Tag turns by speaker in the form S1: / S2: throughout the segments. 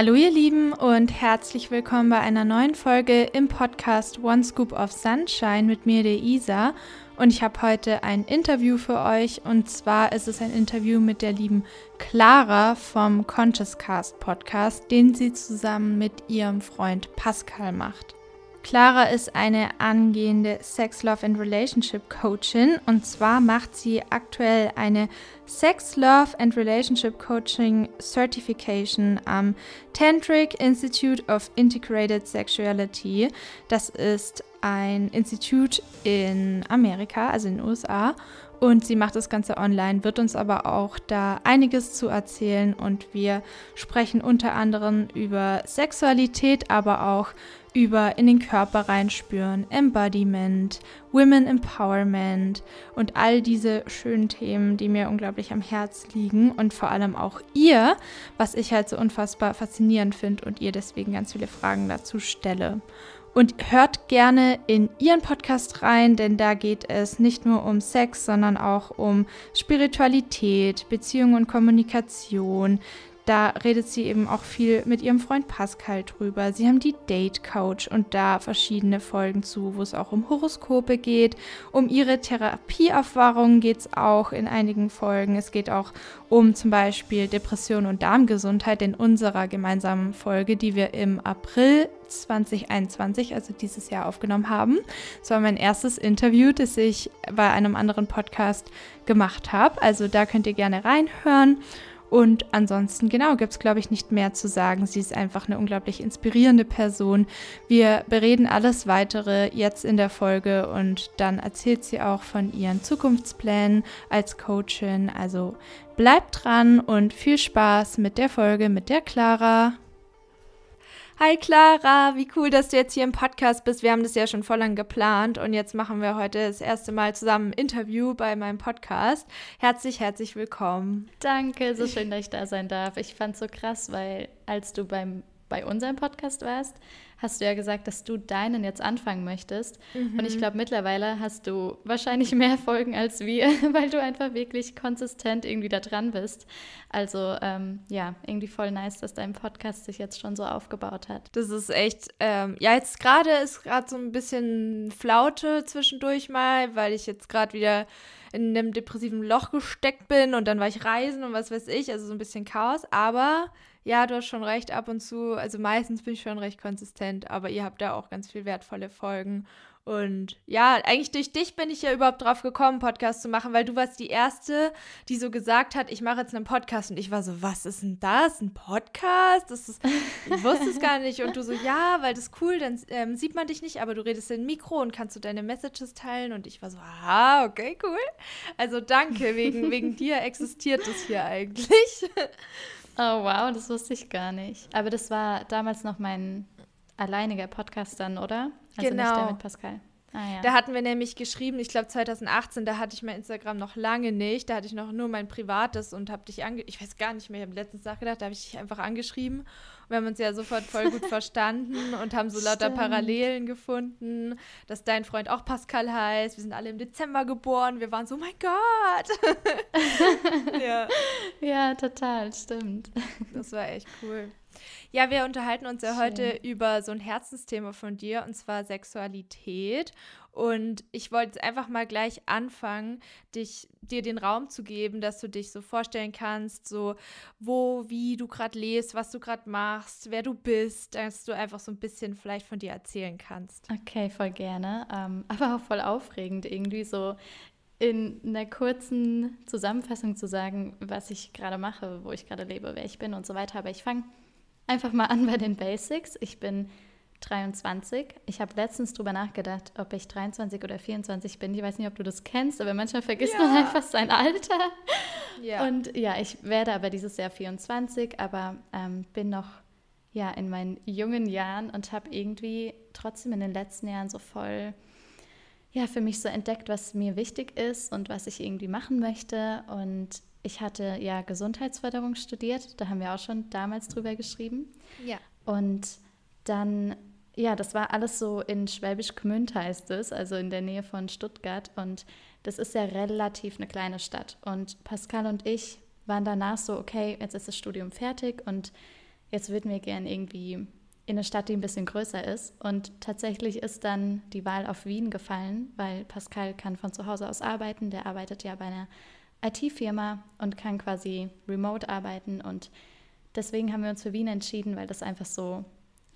S1: Hallo ihr Lieben und herzlich willkommen bei einer neuen Folge im Podcast One Scoop of Sunshine mit mir, der Isa. Und ich habe heute ein Interview für euch und zwar ist es ein Interview mit der lieben Clara vom Conscious Cast Podcast, den sie zusammen mit ihrem Freund Pascal macht. Clara ist eine angehende Sex, Love and Relationship Coachin und zwar macht sie aktuell eine Sex, Love and Relationship Coaching Certification am Tantric Institute of Integrated Sexuality. Das ist ein Institut in Amerika, also in den USA. Und sie macht das Ganze online, wird uns aber auch da einiges zu erzählen. Und wir sprechen unter anderem über Sexualität, aber auch über in den Körper reinspüren, Embodiment, Women Empowerment und all diese schönen Themen, die mir unglaublich am Herz liegen und vor allem auch ihr, was ich halt so unfassbar faszinierend finde und ihr deswegen ganz viele Fragen dazu stelle. Und hört gerne in ihren Podcast rein, denn da geht es nicht nur um Sex, sondern auch um Spiritualität, Beziehung und Kommunikation, da redet sie eben auch viel mit ihrem Freund Pascal drüber. Sie haben die Date Couch und da verschiedene Folgen zu, wo es auch um Horoskope geht. Um ihre Therapieerfahrungen geht es auch in einigen Folgen. Es geht auch um zum Beispiel Depression und Darmgesundheit in unserer gemeinsamen Folge, die wir im April 2021, also dieses Jahr aufgenommen haben. Das war mein erstes Interview, das ich bei einem anderen Podcast gemacht habe. Also da könnt ihr gerne reinhören. Und ansonsten, genau, gibt es, glaube ich, nicht mehr zu sagen. Sie ist einfach eine unglaublich inspirierende Person. Wir bereden alles weitere jetzt in der Folge und dann erzählt sie auch von ihren Zukunftsplänen als Coachin. Also bleibt dran und viel Spaß mit der Folge mit der Clara. Hi Clara, wie cool, dass du jetzt hier im Podcast bist. Wir haben das ja schon voll lang geplant und jetzt machen wir heute das erste Mal zusammen ein Interview bei meinem Podcast. Herzlich, herzlich willkommen.
S2: Danke, so schön, dass ich da sein darf. Ich fand es so krass, weil als du beim, bei unserem Podcast warst, hast du ja gesagt, dass du deinen jetzt anfangen möchtest. Mhm. Und ich glaube, mittlerweile hast du wahrscheinlich mehr Folgen als wir, weil du einfach wirklich konsistent irgendwie da dran bist. Also ähm, ja, irgendwie voll nice, dass dein Podcast sich jetzt schon so aufgebaut hat.
S1: Das ist echt, ähm, ja, jetzt gerade ist gerade so ein bisschen Flaute zwischendurch mal, weil ich jetzt gerade wieder in einem depressiven Loch gesteckt bin und dann war ich reisen und was weiß ich, also so ein bisschen Chaos. Aber ja, du hast schon recht, ab und zu, also meistens bin ich schon recht konsistent, aber ihr habt da auch ganz viel wertvolle Folgen. Und ja, eigentlich durch dich bin ich ja überhaupt drauf gekommen, Podcast zu machen, weil du warst die Erste, die so gesagt hat, ich mache jetzt einen Podcast. Und ich war so, was ist denn das? Ein Podcast? Das ist, ich wusste es gar nicht. Und du so, ja, weil das ist cool, dann ähm, sieht man dich nicht, aber du redest in Mikro und kannst du deine Messages teilen. Und ich war so, ah, okay, cool. Also danke, wegen, wegen dir existiert das hier eigentlich.
S2: Oh wow, das wusste ich gar nicht. Aber das war damals noch mein alleiniger Podcast dann, oder?
S1: Also genau. nicht der mit Pascal. Ah, ja. Da hatten wir nämlich geschrieben, ich glaube 2018, da hatte ich mein Instagram noch lange nicht. Da hatte ich noch nur mein privates und habe dich ange... Ich weiß gar nicht mehr, ich habe letztens nachgedacht, da habe ich dich einfach angeschrieben. Und wir haben uns ja sofort voll gut verstanden und haben so lauter Stimmt. Parallelen gefunden, dass dein Freund auch Pascal heißt. Wir sind alle im Dezember geboren. Wir waren so, oh mein Gott.
S2: ja. ja, total, stimmt.
S1: Das war echt cool. Ja, wir unterhalten uns ja Schön. heute über so ein Herzensthema von dir und zwar Sexualität. Und ich wollte jetzt einfach mal gleich anfangen, dich, dir den Raum zu geben, dass du dich so vorstellen kannst, so wo, wie du gerade lebst, was du gerade machst, wer du bist, dass du einfach so ein bisschen vielleicht von dir erzählen kannst.
S2: Okay, voll gerne. Ähm, aber auch voll aufregend, irgendwie so in einer kurzen Zusammenfassung zu sagen, was ich gerade mache, wo ich gerade lebe, wer ich bin und so weiter. Aber ich fange einfach mal an bei den Basics. Ich bin 23. Ich habe letztens drüber nachgedacht, ob ich 23 oder 24 bin. Ich weiß nicht, ob du das kennst, aber manchmal vergisst ja. man einfach sein Alter. Ja. Und ja, ich werde aber dieses Jahr 24, aber ähm, bin noch ja in meinen jungen Jahren und habe irgendwie trotzdem in den letzten Jahren so voll ja für mich so entdeckt, was mir wichtig ist und was ich irgendwie machen möchte und ich hatte ja Gesundheitsförderung studiert, da haben wir auch schon damals drüber geschrieben.
S1: Ja.
S2: Und dann, ja, das war alles so in Schwäbisch Gmünd heißt es, also in der Nähe von Stuttgart. Und das ist ja relativ eine kleine Stadt. Und Pascal und ich waren danach so, okay, jetzt ist das Studium fertig und jetzt würden wir gern irgendwie in eine Stadt, die ein bisschen größer ist. Und tatsächlich ist dann die Wahl auf Wien gefallen, weil Pascal kann von zu Hause aus arbeiten. Der arbeitet ja bei einer IT-Firma und kann quasi remote arbeiten. Und deswegen haben wir uns für Wien entschieden, weil das einfach so,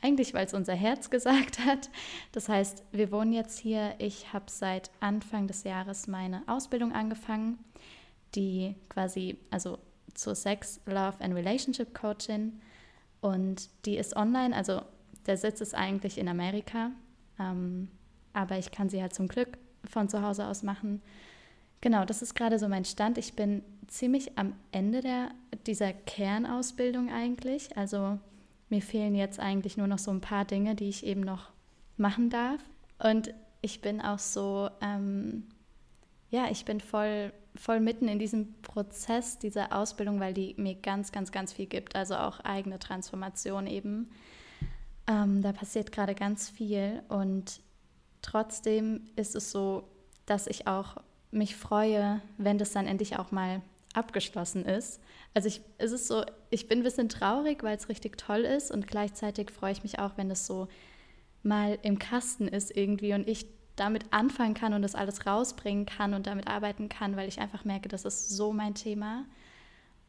S2: eigentlich weil es unser Herz gesagt hat. Das heißt, wir wohnen jetzt hier. Ich habe seit Anfang des Jahres meine Ausbildung angefangen, die quasi, also zur Sex, Love and Relationship Coaching. Und die ist online, also der Sitz ist eigentlich in Amerika, ähm, aber ich kann sie halt zum Glück von zu Hause aus machen. Genau, das ist gerade so mein Stand. Ich bin ziemlich am Ende der, dieser Kernausbildung eigentlich. Also mir fehlen jetzt eigentlich nur noch so ein paar Dinge, die ich eben noch machen darf. Und ich bin auch so, ähm, ja, ich bin voll, voll mitten in diesem Prozess dieser Ausbildung, weil die mir ganz, ganz, ganz viel gibt. Also auch eigene Transformation eben. Ähm, da passiert gerade ganz viel und trotzdem ist es so, dass ich auch mich freue, wenn das dann endlich auch mal abgeschlossen ist. Also ich, es ist so, ich bin ein bisschen traurig, weil es richtig toll ist und gleichzeitig freue ich mich auch, wenn es so mal im Kasten ist irgendwie und ich damit anfangen kann und das alles rausbringen kann und damit arbeiten kann, weil ich einfach merke, das ist so mein Thema.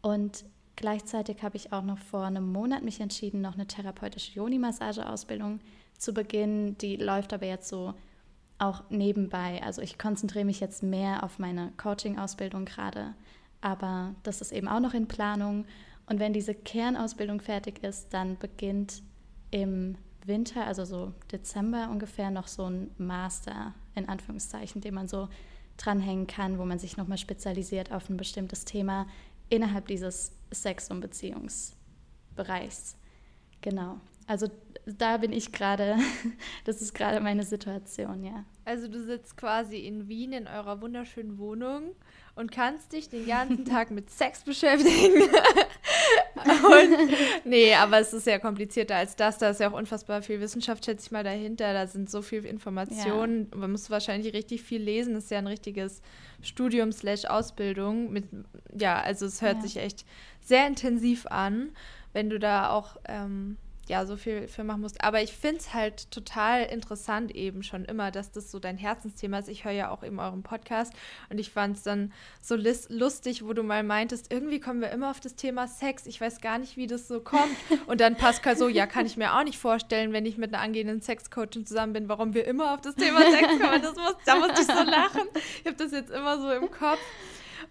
S2: Und gleichzeitig habe ich auch noch vor einem Monat mich entschieden, noch eine therapeutische Yoni-Massage-Ausbildung zu beginnen. Die läuft aber jetzt so auch nebenbei. Also ich konzentriere mich jetzt mehr auf meine Coaching-Ausbildung gerade, aber das ist eben auch noch in Planung. Und wenn diese Kernausbildung fertig ist, dann beginnt im Winter, also so Dezember ungefähr, noch so ein Master in Anführungszeichen, den man so dranhängen kann, wo man sich nochmal spezialisiert auf ein bestimmtes Thema innerhalb dieses Sex- und Beziehungsbereichs. Genau. Also da bin ich gerade, das ist gerade meine Situation, ja.
S1: Also du sitzt quasi in Wien in eurer wunderschönen Wohnung und kannst dich den ganzen Tag mit Sex beschäftigen. und, nee, aber es ist ja komplizierter als das. Da ist ja auch unfassbar viel Wissenschaft, schätze ich mal, dahinter. Da sind so viele Informationen. Ja. Man muss wahrscheinlich richtig viel lesen. Das ist ja ein richtiges Studium slash Ausbildung. Mit, ja, also es hört ja. sich echt sehr intensiv an, wenn du da auch ähm, ja, so viel für machen musst. Aber ich finde es halt total interessant eben schon immer, dass das so dein Herzensthema ist. Ich höre ja auch eben euren Podcast und ich fand es dann so lustig, wo du mal meintest, irgendwie kommen wir immer auf das Thema Sex. Ich weiß gar nicht, wie das so kommt. Und dann Pascal so, ja, kann ich mir auch nicht vorstellen, wenn ich mit einer angehenden Sexcoachin zusammen bin, warum wir immer auf das Thema Sex kommen. Das muss, da musste ich so lachen. Ich habe das jetzt immer so im Kopf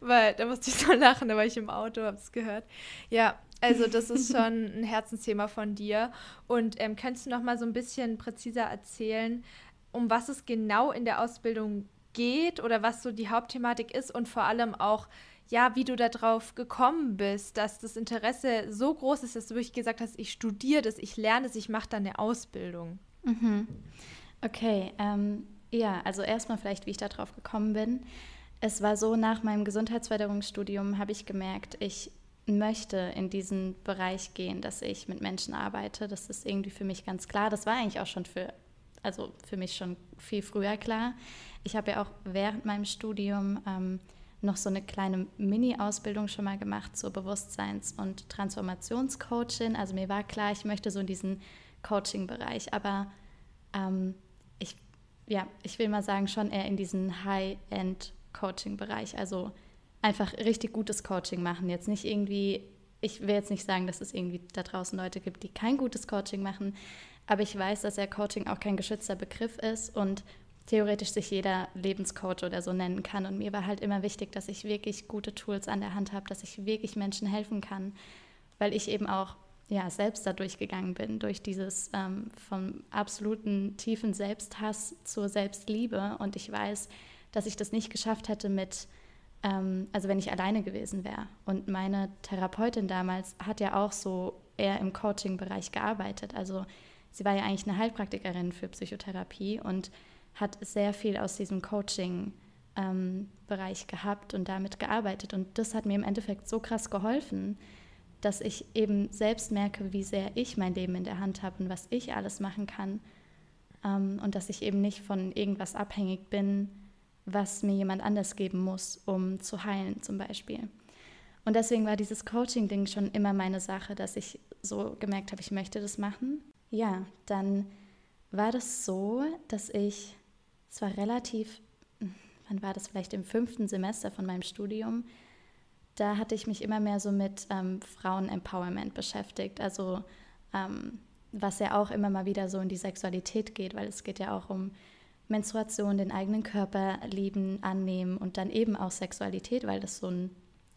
S1: weil da musste ich so lachen, da war ich im Auto, habe es gehört. Ja, also das ist schon ein Herzensthema von dir. Und ähm, könntest du noch mal so ein bisschen präziser erzählen, um was es genau in der Ausbildung geht oder was so die Hauptthematik ist und vor allem auch, ja, wie du darauf gekommen bist, dass das Interesse so groß ist, dass du wirklich gesagt hast, ich studiere das, ich lerne es, ich mache dann eine Ausbildung.
S2: Mhm. Okay, ähm, ja, also erstmal vielleicht, wie ich darauf gekommen bin. Es war so, nach meinem Gesundheitsförderungsstudium habe ich gemerkt, ich möchte in diesen Bereich gehen, dass ich mit Menschen arbeite. Das ist irgendwie für mich ganz klar. Das war eigentlich auch schon für, also für mich schon viel früher klar. Ich habe ja auch während meinem Studium ähm, noch so eine kleine Mini-Ausbildung schon mal gemacht zur Bewusstseins- und Transformationscoachin. Also mir war klar, ich möchte so in diesen Coaching-Bereich, aber ähm, ich, ja, ich will mal sagen, schon eher in diesen High-End-Coaching-Bereich. Also einfach richtig gutes Coaching machen. Jetzt nicht irgendwie, ich will jetzt nicht sagen, dass es irgendwie da draußen Leute gibt, die kein gutes Coaching machen, aber ich weiß, dass ja Coaching auch kein geschützter Begriff ist und theoretisch sich jeder Lebenscoach oder so nennen kann. Und mir war halt immer wichtig, dass ich wirklich gute Tools an der Hand habe, dass ich wirklich Menschen helfen kann, weil ich eben auch ja, selbst da durchgegangen bin, durch dieses ähm, vom absoluten tiefen Selbsthass zur Selbstliebe. Und ich weiß, dass ich das nicht geschafft hätte mit ähm, also wenn ich alleine gewesen wäre. Und meine Therapeutin damals hat ja auch so eher im Coaching-Bereich gearbeitet. Also sie war ja eigentlich eine Heilpraktikerin für Psychotherapie und hat sehr viel aus diesem Coaching-Bereich ähm, gehabt und damit gearbeitet. Und das hat mir im Endeffekt so krass geholfen, dass ich eben selbst merke, wie sehr ich mein Leben in der Hand habe und was ich alles machen kann. Ähm, und dass ich eben nicht von irgendwas abhängig bin, was mir jemand anders geben muss, um zu heilen zum Beispiel. Und deswegen war dieses Coaching-Ding schon immer meine Sache, dass ich so gemerkt habe, ich möchte das machen. Ja, dann war das so, dass ich, es war relativ, wann war das vielleicht im fünften Semester von meinem Studium, da hatte ich mich immer mehr so mit ähm, Frauen-Empowerment beschäftigt. Also ähm, was ja auch immer mal wieder so in die Sexualität geht, weil es geht ja auch um Menstruation, den eigenen Körper lieben, annehmen und dann eben auch Sexualität, weil das so ein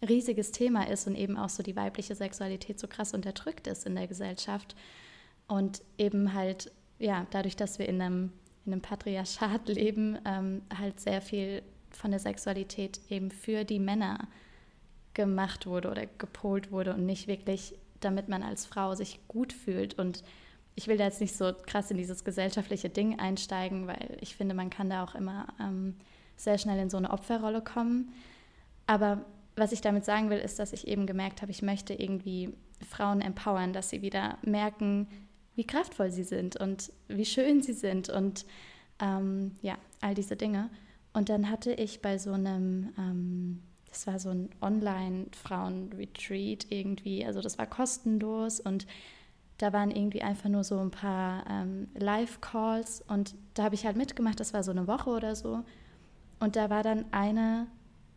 S2: riesiges Thema ist und eben auch so die weibliche Sexualität so krass unterdrückt ist in der Gesellschaft. Und eben halt, ja, dadurch, dass wir in einem, in einem Patriarchat leben, ähm, halt sehr viel von der Sexualität eben für die Männer gemacht wurde oder gepolt wurde und nicht wirklich, damit man als Frau sich gut fühlt. Und ich will da jetzt nicht so krass in dieses gesellschaftliche Ding einsteigen, weil ich finde, man kann da auch immer ähm, sehr schnell in so eine Opferrolle kommen. Aber was ich damit sagen will, ist, dass ich eben gemerkt habe, ich möchte irgendwie Frauen empowern, dass sie wieder merken, wie kraftvoll sie sind und wie schön sie sind und ähm, ja, all diese Dinge. Und dann hatte ich bei so einem, ähm, das war so ein Online-Frauen-Retreat irgendwie, also das war kostenlos und da waren irgendwie einfach nur so ein paar ähm, Live-Calls und da habe ich halt mitgemacht, das war so eine Woche oder so. Und da war dann eine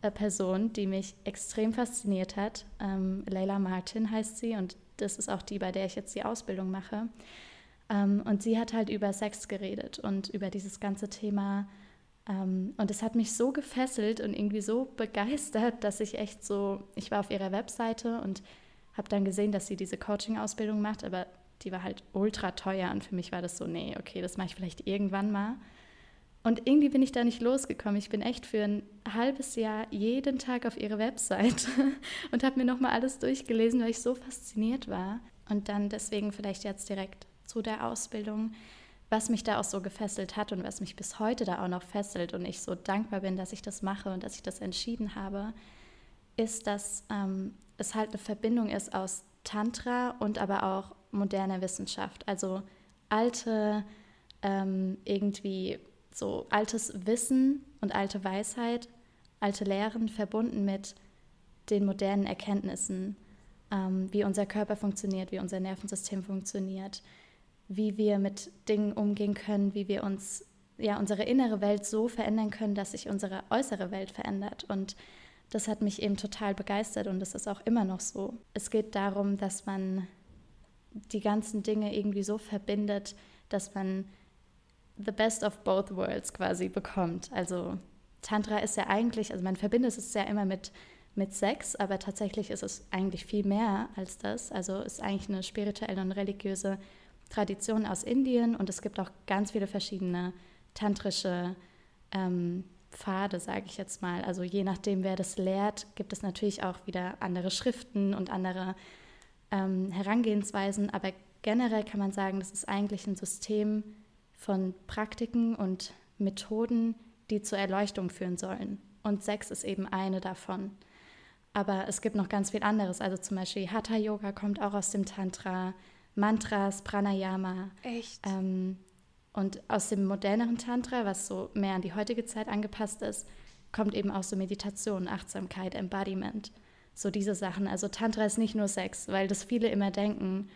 S2: äh, Person, die mich extrem fasziniert hat. Ähm, Leila Martin heißt sie und das ist auch die, bei der ich jetzt die Ausbildung mache. Ähm, und sie hat halt über Sex geredet und über dieses ganze Thema. Ähm, und es hat mich so gefesselt und irgendwie so begeistert, dass ich echt so, ich war auf ihrer Webseite und habe dann gesehen, dass sie diese Coaching-Ausbildung macht, aber die war halt ultra teuer und für mich war das so, nee, okay, das mache ich vielleicht irgendwann mal. Und irgendwie bin ich da nicht losgekommen. Ich bin echt für ein halbes Jahr jeden Tag auf ihre Website und habe mir nochmal alles durchgelesen, weil ich so fasziniert war. Und dann deswegen vielleicht jetzt direkt zu der Ausbildung, was mich da auch so gefesselt hat und was mich bis heute da auch noch fesselt und ich so dankbar bin, dass ich das mache und dass ich das entschieden habe, ist, dass ähm, es halt eine Verbindung ist aus Tantra und aber auch moderner Wissenschaft. Also alte ähm, irgendwie so altes Wissen und alte Weisheit, alte Lehren verbunden mit den modernen Erkenntnissen, ähm, wie unser Körper funktioniert, wie unser Nervensystem funktioniert, wie wir mit Dingen umgehen können, wie wir uns, ja, unsere innere Welt so verändern können, dass sich unsere äußere Welt verändert. Und das hat mich eben total begeistert und das ist auch immer noch so. Es geht darum, dass man die ganzen Dinge irgendwie so verbindet, dass man the best of both worlds quasi bekommt. Also Tantra ist ja eigentlich, also man verbindet es ja immer mit, mit Sex, aber tatsächlich ist es eigentlich viel mehr als das. Also ist eigentlich eine spirituelle und religiöse Tradition aus Indien und es gibt auch ganz viele verschiedene tantrische ähm, Pfade, sage ich jetzt mal. Also je nachdem, wer das lehrt, gibt es natürlich auch wieder andere Schriften und andere ähm, Herangehensweisen, aber generell kann man sagen, das ist eigentlich ein System, von Praktiken und Methoden, die zur Erleuchtung führen sollen. Und Sex ist eben eine davon. Aber es gibt noch ganz viel anderes. Also zum Beispiel Hatha Yoga kommt auch aus dem Tantra, Mantras, Pranayama.
S1: Echt?
S2: Ähm, und aus dem moderneren Tantra, was so mehr an die heutige Zeit angepasst ist, kommt eben auch so Meditation, Achtsamkeit, Embodiment. So diese Sachen. Also Tantra ist nicht nur Sex, weil das viele immer denken,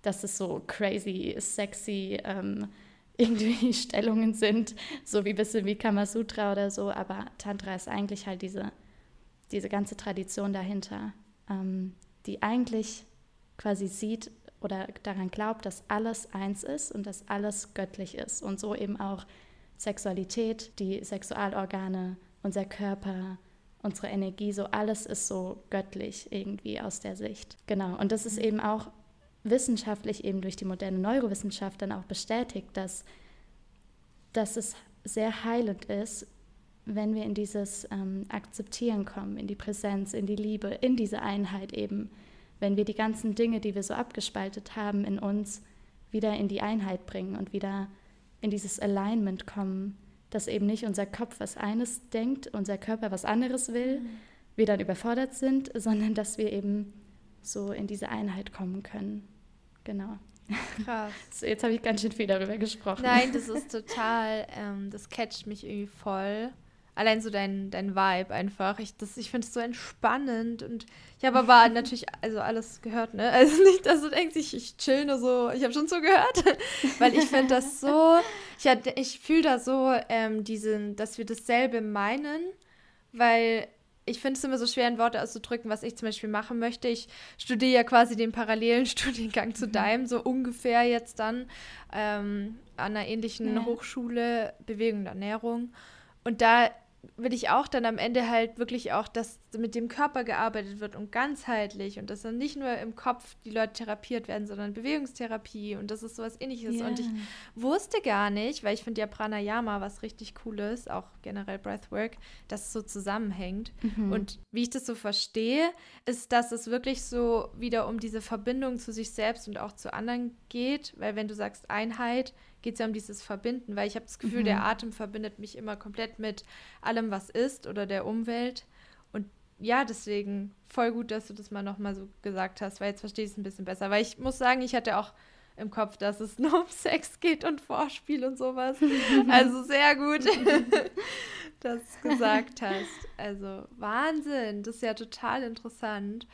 S2: dass es so crazy, sexy, ähm, irgendwie Stellungen sind, so wie ein bisschen wie Kamasutra oder so, aber Tantra ist eigentlich halt diese, diese ganze Tradition dahinter, ähm, die eigentlich quasi sieht oder daran glaubt, dass alles eins ist und dass alles göttlich ist und so eben auch Sexualität, die Sexualorgane, unser Körper, unsere Energie, so alles ist so göttlich irgendwie aus der Sicht. Genau, und das ist mhm. eben auch wissenschaftlich eben durch die moderne Neurowissenschaft dann auch bestätigt, dass, dass es sehr heilend ist, wenn wir in dieses ähm, Akzeptieren kommen, in die Präsenz, in die Liebe, in diese Einheit eben, wenn wir die ganzen Dinge, die wir so abgespaltet haben, in uns wieder in die Einheit bringen und wieder in dieses Alignment kommen, dass eben nicht unser Kopf was eines denkt, unser Körper was anderes will, mhm. wir dann überfordert sind, sondern dass wir eben so in diese Einheit kommen können. Genau. Krass. So, jetzt habe ich ganz schön viel darüber gesprochen.
S1: Nein, das ist total, ähm, das catcht mich irgendwie voll. Allein so dein, dein Vibe einfach. Ich, ich finde es so entspannend und ich habe aber natürlich also alles gehört, ne? Also nicht, dass du denkst, ich, ich chill nur so, ich habe schon so gehört, weil ich finde das so, ich, ich fühle da so ähm, diesen, dass wir dasselbe meinen, weil ich finde es immer so schwer in Worte auszudrücken, was ich zum Beispiel machen möchte. Ich studiere ja quasi den parallelen Studiengang zu mhm. deinem, so ungefähr jetzt dann ähm, an einer ähnlichen ja. Hochschule Bewegung und Ernährung. Und da will ich auch dann am Ende halt wirklich auch, dass mit dem Körper gearbeitet wird und ganzheitlich und dass dann nicht nur im Kopf die Leute therapiert werden, sondern Bewegungstherapie und das ist sowas ähnliches. Yeah. Und ich wusste gar nicht, weil ich finde ja Pranayama was richtig Cooles, auch generell Breathwork, dass es so zusammenhängt. Mhm. Und wie ich das so verstehe, ist, dass es wirklich so wieder um diese Verbindung zu sich selbst und auch zu anderen geht, weil wenn du sagst Einheit, geht es ja um dieses Verbinden, weil ich habe das Gefühl, mhm. der Atem verbindet mich immer komplett mit allem, was ist oder der Umwelt. Und ja, deswegen voll gut, dass du das mal nochmal so gesagt hast, weil jetzt verstehe ich es ein bisschen besser. Weil ich muss sagen, ich hatte auch im Kopf, dass es nur um Sex geht und Vorspiel und sowas. Also sehr gut, dass du gesagt hast. Also Wahnsinn, das ist ja total interessant.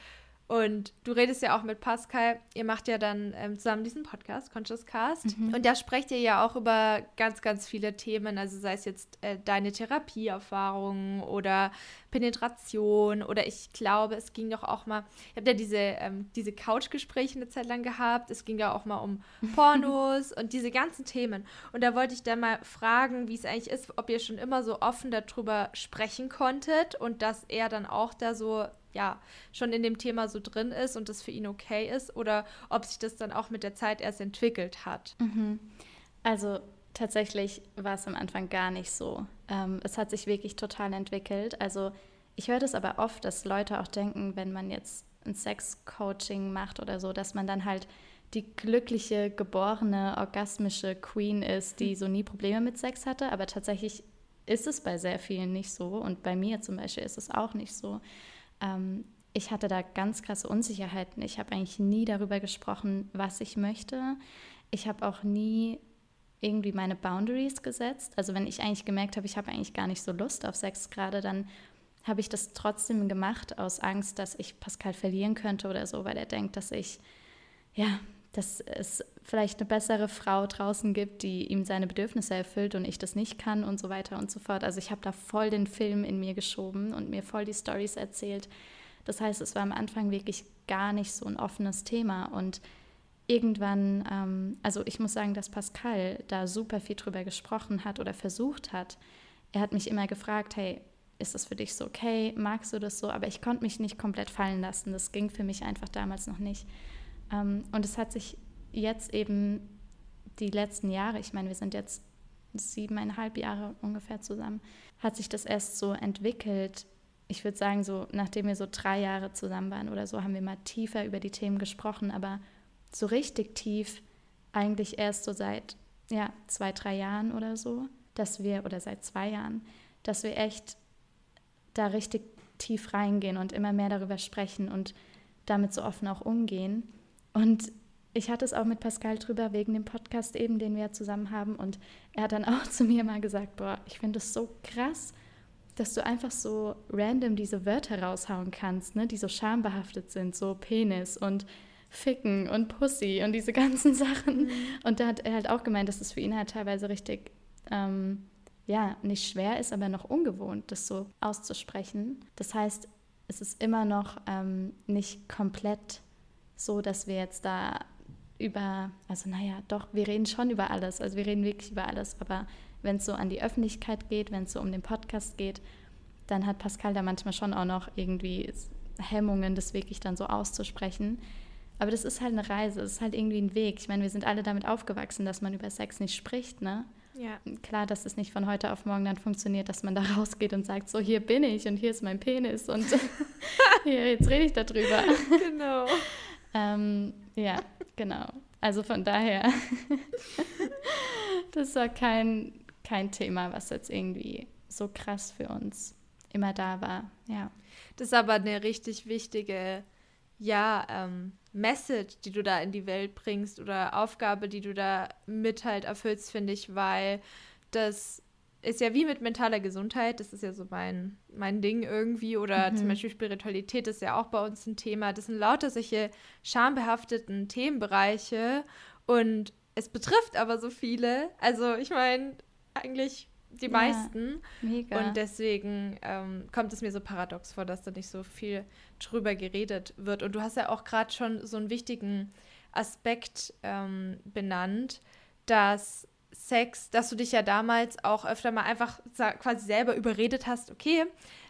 S1: Und du redest ja auch mit Pascal, ihr macht ja dann ähm, zusammen diesen Podcast, Conscious Cast. Mhm. Und da sprecht ihr ja auch über ganz, ganz viele Themen. Also sei es jetzt äh, deine Therapieerfahrungen oder Penetration oder ich glaube, es ging doch auch mal, ich habe ja diese, ähm, diese Couchgespräche eine Zeit lang gehabt. Es ging ja auch mal um Pornos und diese ganzen Themen. Und da wollte ich dann mal fragen, wie es eigentlich ist, ob ihr schon immer so offen darüber sprechen konntet und dass er dann auch da so ja, schon in dem Thema so drin ist und das für ihn okay ist oder ob sich das dann auch mit der Zeit erst entwickelt hat.
S2: Mhm. Also tatsächlich war es am Anfang gar nicht so. Ähm, es hat sich wirklich total entwickelt. Also ich höre das aber oft, dass Leute auch denken, wenn man jetzt ein Sex-Coaching macht oder so, dass man dann halt die glückliche, geborene, orgasmische Queen ist, die so nie Probleme mit Sex hatte. Aber tatsächlich ist es bei sehr vielen nicht so. Und bei mir zum Beispiel ist es auch nicht so ähm, ich hatte da ganz krasse Unsicherheiten. Ich habe eigentlich nie darüber gesprochen, was ich möchte. Ich habe auch nie irgendwie meine Boundaries gesetzt. Also wenn ich eigentlich gemerkt habe, ich habe eigentlich gar nicht so Lust auf Sex gerade, dann habe ich das trotzdem gemacht aus Angst, dass ich Pascal verlieren könnte oder so, weil er denkt, dass ich, ja, dass es vielleicht eine bessere Frau draußen gibt, die ihm seine Bedürfnisse erfüllt und ich das nicht kann und so weiter und so fort. Also ich habe da voll den Film in mir geschoben und mir voll die Stories erzählt. Das heißt, es war am Anfang wirklich gar nicht so ein offenes Thema und irgendwann, ähm, also ich muss sagen, dass Pascal da super viel drüber gesprochen hat oder versucht hat. Er hat mich immer gefragt, hey, ist das für dich so okay? Magst du das so? Aber ich konnte mich nicht komplett fallen lassen. Das ging für mich einfach damals noch nicht. Ähm, und es hat sich jetzt eben die letzten Jahre, ich meine, wir sind jetzt siebeneinhalb Jahre ungefähr zusammen, hat sich das erst so entwickelt. Ich würde sagen, so nachdem wir so drei Jahre zusammen waren oder so, haben wir mal tiefer über die Themen gesprochen, aber so richtig tief eigentlich erst so seit ja, zwei, drei Jahren oder so, dass wir, oder seit zwei Jahren, dass wir echt da richtig tief reingehen und immer mehr darüber sprechen und damit so offen auch umgehen. Und ich hatte es auch mit Pascal drüber wegen dem Podcast eben, den wir zusammen haben. Und er hat dann auch zu mir mal gesagt, boah, ich finde es so krass, dass du einfach so random diese Wörter raushauen kannst, ne, die so schambehaftet sind, so Penis und Ficken und Pussy und diese ganzen Sachen. Mhm. Und da hat er halt auch gemeint, dass es für ihn halt teilweise richtig, ähm, ja, nicht schwer ist, aber noch ungewohnt, das so auszusprechen. Das heißt, es ist immer noch ähm, nicht komplett so, dass wir jetzt da über, also naja, doch, wir reden schon über alles, also wir reden wirklich über alles, aber wenn es so an die Öffentlichkeit geht, wenn es so um den Podcast geht, dann hat Pascal da manchmal schon auch noch irgendwie Hemmungen, das wirklich dann so auszusprechen. Aber das ist halt eine Reise, es ist halt irgendwie ein Weg. Ich meine, wir sind alle damit aufgewachsen, dass man über Sex nicht spricht, ne? Ja. Klar, dass es nicht von heute auf morgen dann funktioniert, dass man da rausgeht und sagt, so hier bin ich und hier ist mein Penis und hier, jetzt rede ich darüber. Genau. Ähm, ja, genau. Also von daher, das war kein, kein Thema, was jetzt irgendwie so krass für uns immer da war. Ja.
S1: Das ist aber eine richtig wichtige, ja, ähm, Message, die du da in die Welt bringst oder Aufgabe, die du da mit halt erfüllst, finde ich, weil das ist ja wie mit mentaler Gesundheit, das ist ja so mein, mein Ding irgendwie, oder mhm. zum Beispiel Spiritualität ist ja auch bei uns ein Thema. Das sind lauter solche schambehafteten Themenbereiche und es betrifft aber so viele. Also ich meine, eigentlich die ja, meisten. Mega. Und deswegen ähm, kommt es mir so paradox vor, dass da nicht so viel drüber geredet wird. Und du hast ja auch gerade schon so einen wichtigen Aspekt ähm, benannt, dass Sex, dass du dich ja damals auch öfter mal einfach quasi selber überredet hast, okay,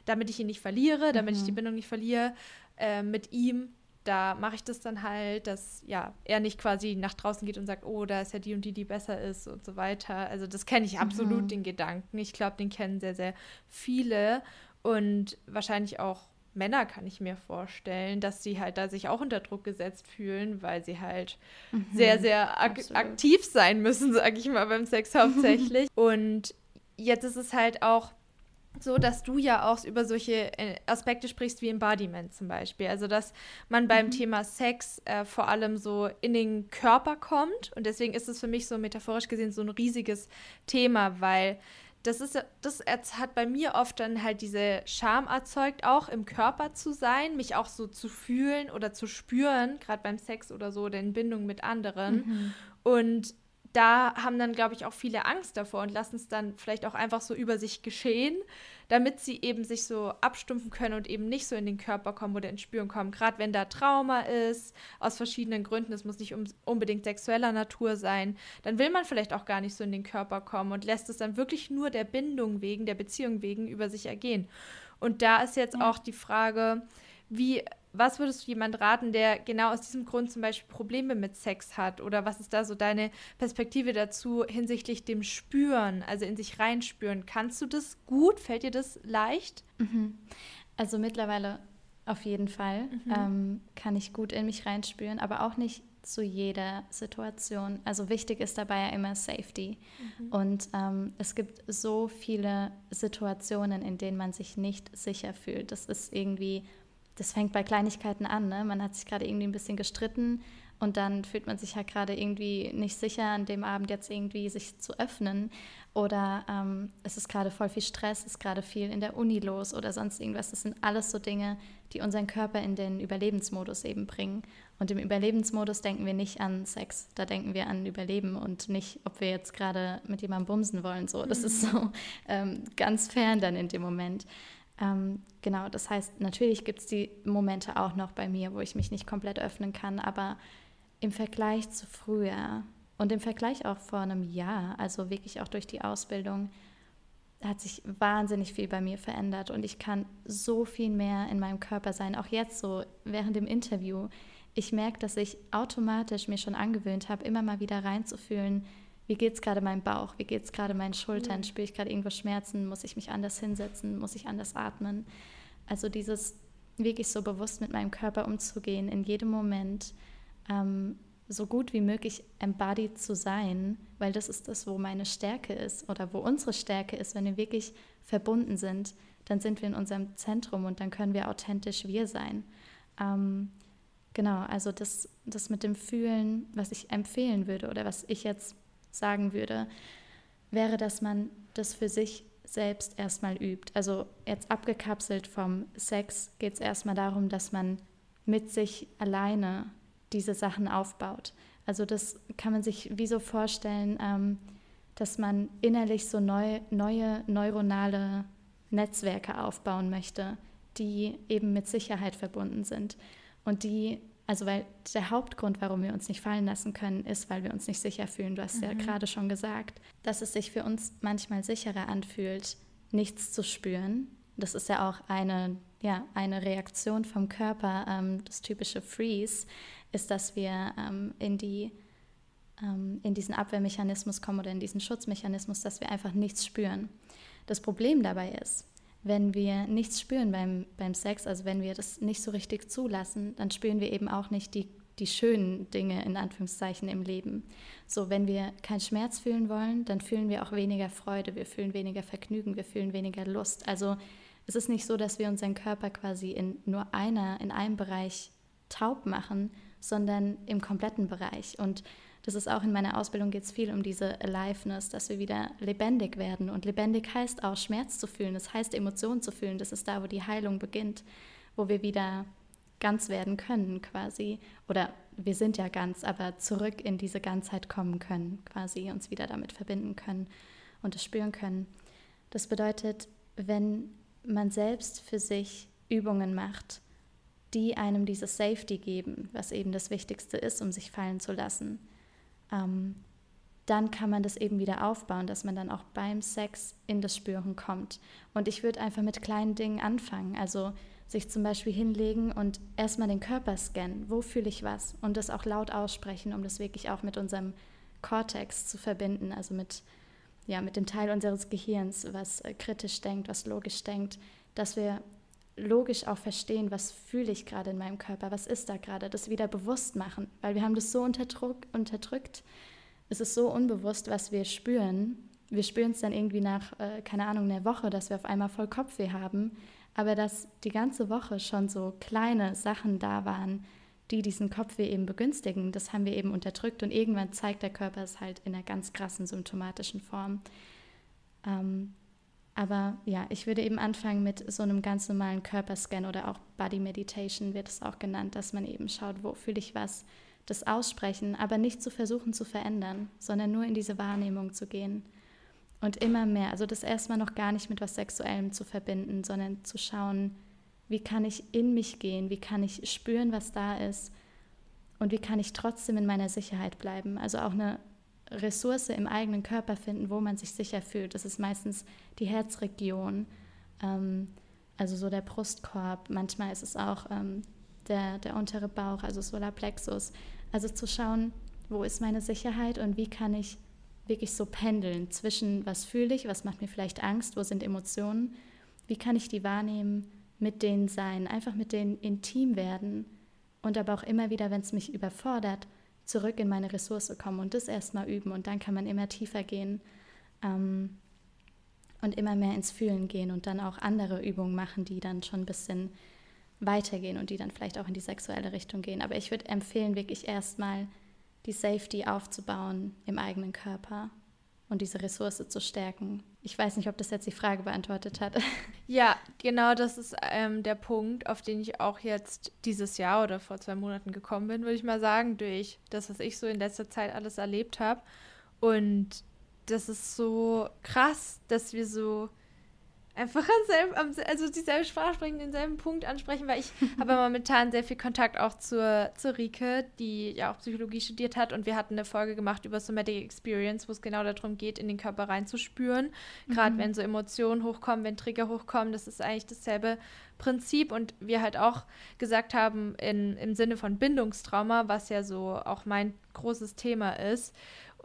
S1: damit ich ihn nicht verliere, damit mhm. ich die mhm. Bindung nicht verliere äh, mit ihm, da mache ich das dann halt, dass ja, er nicht quasi nach draußen geht und sagt, oh, da ist ja die und die, die besser ist und so weiter. Also das kenne ich absolut, mhm. den Gedanken. Ich glaube, den kennen sehr, sehr viele und wahrscheinlich auch Männer kann ich mir vorstellen, dass sie halt da sich auch unter Druck gesetzt fühlen, weil sie halt mhm, sehr, sehr ak absolut. aktiv sein müssen, sage ich mal, beim Sex hauptsächlich. und jetzt ist es halt auch so, dass du ja auch über solche äh, Aspekte sprichst wie Embodiment zum Beispiel. Also, dass man beim mhm. Thema Sex äh, vor allem so in den Körper kommt. Und deswegen ist es für mich so metaphorisch gesehen so ein riesiges Thema, weil das ist das hat bei mir oft dann halt diese Scham erzeugt, auch im Körper zu sein, mich auch so zu fühlen oder zu spüren, gerade beim Sex oder so, oder in Bindung mit anderen. Mhm. Und da haben dann, glaube ich, auch viele Angst davor und lassen es dann vielleicht auch einfach so über sich geschehen, damit sie eben sich so abstumpfen können und eben nicht so in den Körper kommen oder ins Spüren kommen. Gerade wenn da Trauma ist, aus verschiedenen Gründen, es muss nicht um, unbedingt sexueller Natur sein, dann will man vielleicht auch gar nicht so in den Körper kommen und lässt es dann wirklich nur der Bindung wegen, der Beziehung wegen über sich ergehen. Und da ist jetzt auch die Frage, wie was würdest du jemand raten, der genau aus diesem Grund zum Beispiel Probleme mit Sex hat? Oder was ist da so deine Perspektive dazu hinsichtlich dem Spüren, also in sich reinspüren? Kannst du das gut? Fällt dir das leicht?
S2: Mhm. Also mittlerweile auf jeden Fall mhm. ähm, kann ich gut in mich reinspüren, aber auch nicht zu jeder Situation. Also wichtig ist dabei ja immer Safety. Mhm. Und ähm, es gibt so viele Situationen, in denen man sich nicht sicher fühlt. Das ist irgendwie das fängt bei Kleinigkeiten an. Ne? Man hat sich gerade irgendwie ein bisschen gestritten und dann fühlt man sich halt gerade irgendwie nicht sicher, an dem Abend jetzt irgendwie sich zu öffnen. Oder ähm, es ist gerade voll viel Stress, es ist gerade viel in der Uni los oder sonst irgendwas. Das sind alles so Dinge, die unseren Körper in den Überlebensmodus eben bringen. Und im Überlebensmodus denken wir nicht an Sex, da denken wir an Überleben und nicht, ob wir jetzt gerade mit jemandem bumsen wollen. So, das ist so ähm, ganz fern dann in dem Moment. Ähm, genau, das heißt, natürlich gibt es die Momente auch noch bei mir, wo ich mich nicht komplett öffnen kann, aber im Vergleich zu früher und im Vergleich auch vor einem Jahr, also wirklich auch durch die Ausbildung, hat sich wahnsinnig viel bei mir verändert und ich kann so viel mehr in meinem Körper sein. Auch jetzt so während dem Interview. Ich merke, dass ich automatisch mir schon angewöhnt habe, immer mal wieder reinzufühlen, wie geht es gerade meinem Bauch, wie geht es gerade meinen Schultern, mhm. spüre ich gerade irgendwo Schmerzen, muss ich mich anders hinsetzen, muss ich anders atmen. Also dieses wirklich so bewusst mit meinem Körper umzugehen, in jedem Moment ähm, so gut wie möglich embodied zu sein, weil das ist das, wo meine Stärke ist oder wo unsere Stärke ist, wenn wir wirklich verbunden sind, dann sind wir in unserem Zentrum und dann können wir authentisch wir sein. Ähm, genau, also das, das mit dem Fühlen, was ich empfehlen würde oder was ich jetzt sagen würde, wäre, dass man das für sich selbst erstmal übt. Also jetzt abgekapselt vom Sex geht es erstmal darum, dass man mit sich alleine diese Sachen aufbaut. Also das kann man sich wie so vorstellen, ähm, dass man innerlich so neu, neue neuronale Netzwerke aufbauen möchte, die eben mit Sicherheit verbunden sind und die also weil der Hauptgrund, warum wir uns nicht fallen lassen können, ist, weil wir uns nicht sicher fühlen. Du hast mhm. ja gerade schon gesagt, dass es sich für uns manchmal sicherer anfühlt, nichts zu spüren. Das ist ja auch eine, ja, eine Reaktion vom Körper. Ähm, das typische Freeze ist, dass wir ähm, in, die, ähm, in diesen Abwehrmechanismus kommen oder in diesen Schutzmechanismus, dass wir einfach nichts spüren. Das Problem dabei ist, wenn wir nichts spüren beim, beim Sex, also wenn wir das nicht so richtig zulassen, dann spüren wir eben auch nicht die, die schönen Dinge in Anführungszeichen im Leben. So, wenn wir keinen Schmerz fühlen wollen, dann fühlen wir auch weniger Freude, wir fühlen weniger Vergnügen, wir fühlen weniger Lust. Also es ist nicht so, dass wir unseren Körper quasi in nur einer, in einem Bereich taub machen, sondern im kompletten Bereich. Und das ist auch in meiner Ausbildung geht es viel um diese Aliveness, dass wir wieder lebendig werden. Und lebendig heißt auch Schmerz zu fühlen, das heißt Emotionen zu fühlen. Das ist da, wo die Heilung beginnt, wo wir wieder ganz werden können quasi. Oder wir sind ja ganz, aber zurück in diese Ganzheit kommen können, quasi uns wieder damit verbinden können und es spüren können. Das bedeutet, wenn man selbst für sich Übungen macht, die einem dieses Safety geben, was eben das Wichtigste ist, um sich fallen zu lassen, ähm, dann kann man das eben wieder aufbauen, dass man dann auch beim Sex in das Spüren kommt. Und ich würde einfach mit kleinen Dingen anfangen. Also sich zum Beispiel hinlegen und erstmal den Körper scannen. Wo fühle ich was? Und das auch laut aussprechen, um das wirklich auch mit unserem Cortex zu verbinden, also mit, ja, mit dem Teil unseres Gehirns, was äh, kritisch denkt, was logisch denkt, dass wir logisch auch verstehen, was fühle ich gerade in meinem Körper, was ist da gerade, das wieder bewusst machen, weil wir haben das so unterdrückt, es ist so unbewusst, was wir spüren. Wir spüren es dann irgendwie nach, äh, keine Ahnung, einer Woche, dass wir auf einmal voll Kopfweh haben, aber dass die ganze Woche schon so kleine Sachen da waren, die diesen Kopfweh eben begünstigen, das haben wir eben unterdrückt und irgendwann zeigt der Körper es halt in einer ganz krassen symptomatischen Form. Ähm, aber ja, ich würde eben anfangen mit so einem ganz normalen Körperscan oder auch Body Meditation wird es auch genannt, dass man eben schaut, wo fühle ich was, das aussprechen, aber nicht zu versuchen zu verändern, sondern nur in diese Wahrnehmung zu gehen. Und immer mehr, also das erstmal noch gar nicht mit was Sexuellem zu verbinden, sondern zu schauen, wie kann ich in mich gehen, wie kann ich spüren, was da ist und wie kann ich trotzdem in meiner Sicherheit bleiben. Also auch eine Ressource im eigenen Körper finden, wo man sich sicher fühlt. Das ist meistens die Herzregion, ähm, also so der Brustkorb. Manchmal ist es auch ähm, der, der untere Bauch, also Solarplexus. Also zu schauen, wo ist meine Sicherheit und wie kann ich wirklich so pendeln zwischen, was fühle ich, was macht mir vielleicht Angst, wo sind Emotionen, wie kann ich die wahrnehmen, mit denen sein, einfach mit denen intim werden und aber auch immer wieder, wenn es mich überfordert, zurück in meine Ressource kommen und das erstmal üben und dann kann man immer tiefer gehen ähm, und immer mehr ins Fühlen gehen und dann auch andere Übungen machen, die dann schon ein bisschen weitergehen und die dann vielleicht auch in die sexuelle Richtung gehen. Aber ich würde empfehlen, wirklich erstmal die Safety aufzubauen im eigenen Körper und diese Ressource zu stärken. Ich weiß nicht, ob das jetzt die Frage beantwortet hat.
S1: Ja, genau das ist ähm, der Punkt, auf den ich auch jetzt dieses Jahr oder vor zwei Monaten gekommen bin, würde ich mal sagen, durch das, was ich so in letzter Zeit alles erlebt habe. Und das ist so krass, dass wir so einfach am selben, also dieselbe Sprache sprechen, denselben Punkt ansprechen, weil ich habe momentan sehr viel Kontakt auch zur, zur Rike, die ja auch Psychologie studiert hat. Und wir hatten eine Folge gemacht über Somatic Experience, wo es genau darum geht, in den Körper reinzuspüren, gerade mhm. wenn so Emotionen hochkommen, wenn Trigger hochkommen, das ist eigentlich dasselbe Prinzip. Und wir halt auch gesagt haben in, im Sinne von Bindungstrauma, was ja so auch mein großes Thema ist,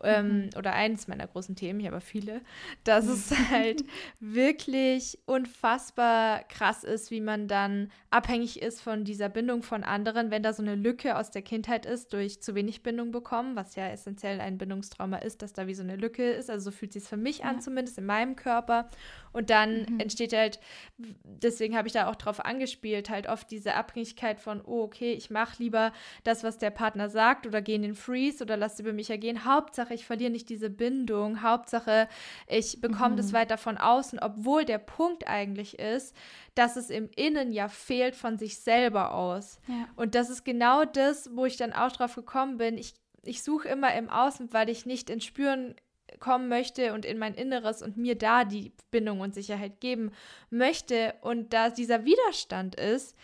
S1: ähm, mhm. oder eines meiner großen Themen, ich habe viele, dass es halt wirklich unfassbar krass ist, wie man dann abhängig ist von dieser Bindung von anderen, wenn da so eine Lücke aus der Kindheit ist durch zu wenig Bindung bekommen, was ja essentiell ein Bindungstrauma ist, dass da wie so eine Lücke ist. Also so fühlt sich es für mich ja. an, zumindest in meinem Körper. Und dann mhm. entsteht halt, deswegen habe ich da auch drauf angespielt, halt oft diese Abhängigkeit von, oh, okay, ich mache lieber das, was der Partner sagt oder gehe in den Freeze oder lass über mich ergehen. Hauptsache, ich verliere nicht diese Bindung. Hauptsache, ich bekomme mhm. das weiter von außen, obwohl der Punkt eigentlich ist, dass es im Innen ja fehlt von sich selber aus. Ja. Und das ist genau das, wo ich dann auch drauf gekommen bin. Ich, ich suche immer im Außen, weil ich nicht ins Spüren kommen möchte und in mein Inneres und mir da die Bindung und Sicherheit geben möchte und da dieser Widerstand ist,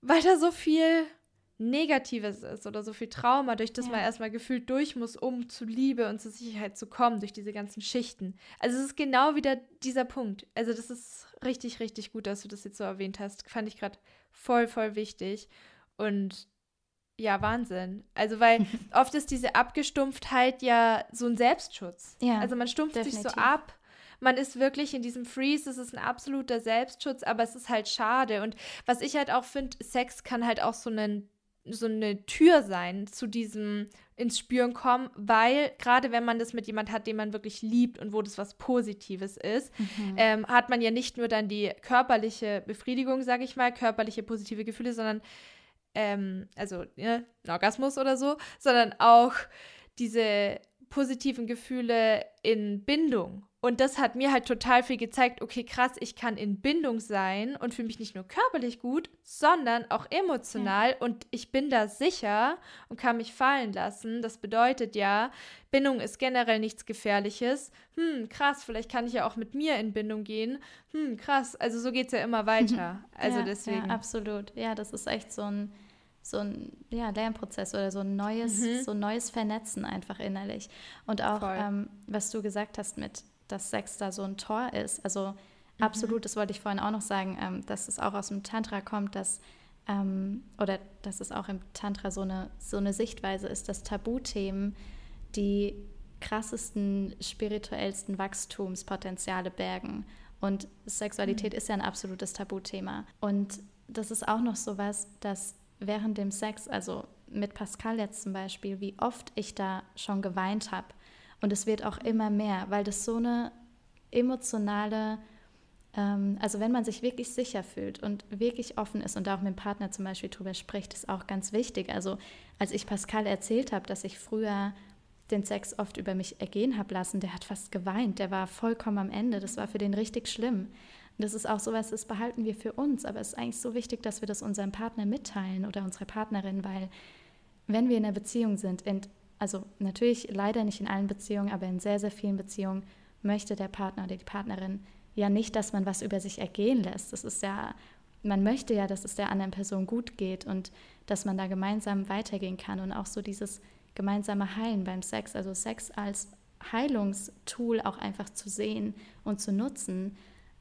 S1: weil da so viel Negatives ist oder so viel Trauma, durch das ja. man erstmal gefühlt durch muss, um zu Liebe und zur Sicherheit zu kommen, durch diese ganzen Schichten. Also es ist genau wieder dieser Punkt. Also das ist richtig, richtig gut, dass du das jetzt so erwähnt hast. Fand ich gerade voll, voll wichtig. Und ja, Wahnsinn. Also, weil oft ist diese Abgestumpftheit ja so ein Selbstschutz. Ja, also man stumpft definitiv. sich so ab. Man ist wirklich in diesem Freeze, es ist ein absoluter Selbstschutz, aber es ist halt schade. Und was ich halt auch finde, Sex kann halt auch so einen so eine Tür sein zu diesem ins Spüren kommen, weil gerade wenn man das mit jemand hat, den man wirklich liebt und wo das was Positives ist, mhm. ähm, hat man ja nicht nur dann die körperliche Befriedigung, sage ich mal, körperliche positive Gefühle, sondern ähm, also ne, ein Orgasmus oder so, sondern auch diese positiven Gefühle in Bindung. Und das hat mir halt total viel gezeigt, okay, krass, ich kann in Bindung sein und fühle mich nicht nur körperlich gut, sondern auch emotional ja. und ich bin da sicher und kann mich fallen lassen. Das bedeutet ja, Bindung ist generell nichts Gefährliches. Hm, krass, vielleicht kann ich ja auch mit mir in Bindung gehen. Hm, krass, also so geht es ja immer weiter. Also
S2: ja,
S1: deswegen.
S2: Ja, absolut. Ja, das ist echt so ein so ein ja, Lernprozess oder so ein neues, mhm. so ein neues Vernetzen einfach innerlich. Und auch, ähm, was du gesagt hast mit, dass Sex da so ein Tor ist. Also mhm. absolut, das wollte ich vorhin auch noch sagen, ähm, dass es auch aus dem Tantra kommt, dass ähm, oder dass es auch im Tantra so eine, so eine Sichtweise ist, dass Tabuthemen die krassesten, spirituellsten Wachstumspotenziale bergen. Und Sexualität mhm. ist ja ein absolutes Tabuthema. Und das ist auch noch so was, dass während dem Sex, also mit Pascal jetzt zum Beispiel, wie oft ich da schon geweint habe. Und es wird auch immer mehr, weil das so eine emotionale, ähm, also wenn man sich wirklich sicher fühlt und wirklich offen ist und auch mit dem Partner zum Beispiel drüber spricht, ist auch ganz wichtig. Also als ich Pascal erzählt habe, dass ich früher den Sex oft über mich ergehen habe lassen, der hat fast geweint, der war vollkommen am Ende, das war für den richtig schlimm. Das ist auch sowas, das behalten wir für uns, aber es ist eigentlich so wichtig, dass wir das unserem Partner mitteilen oder unserer Partnerin, weil wenn wir in einer Beziehung sind, in, also natürlich leider nicht in allen Beziehungen, aber in sehr, sehr vielen Beziehungen möchte der Partner oder die Partnerin ja nicht, dass man was über sich ergehen lässt. Das ist ja, man möchte ja, dass es der anderen Person gut geht und dass man da gemeinsam weitergehen kann und auch so dieses gemeinsame Heilen beim Sex, also Sex als Heilungstool auch einfach zu sehen und zu nutzen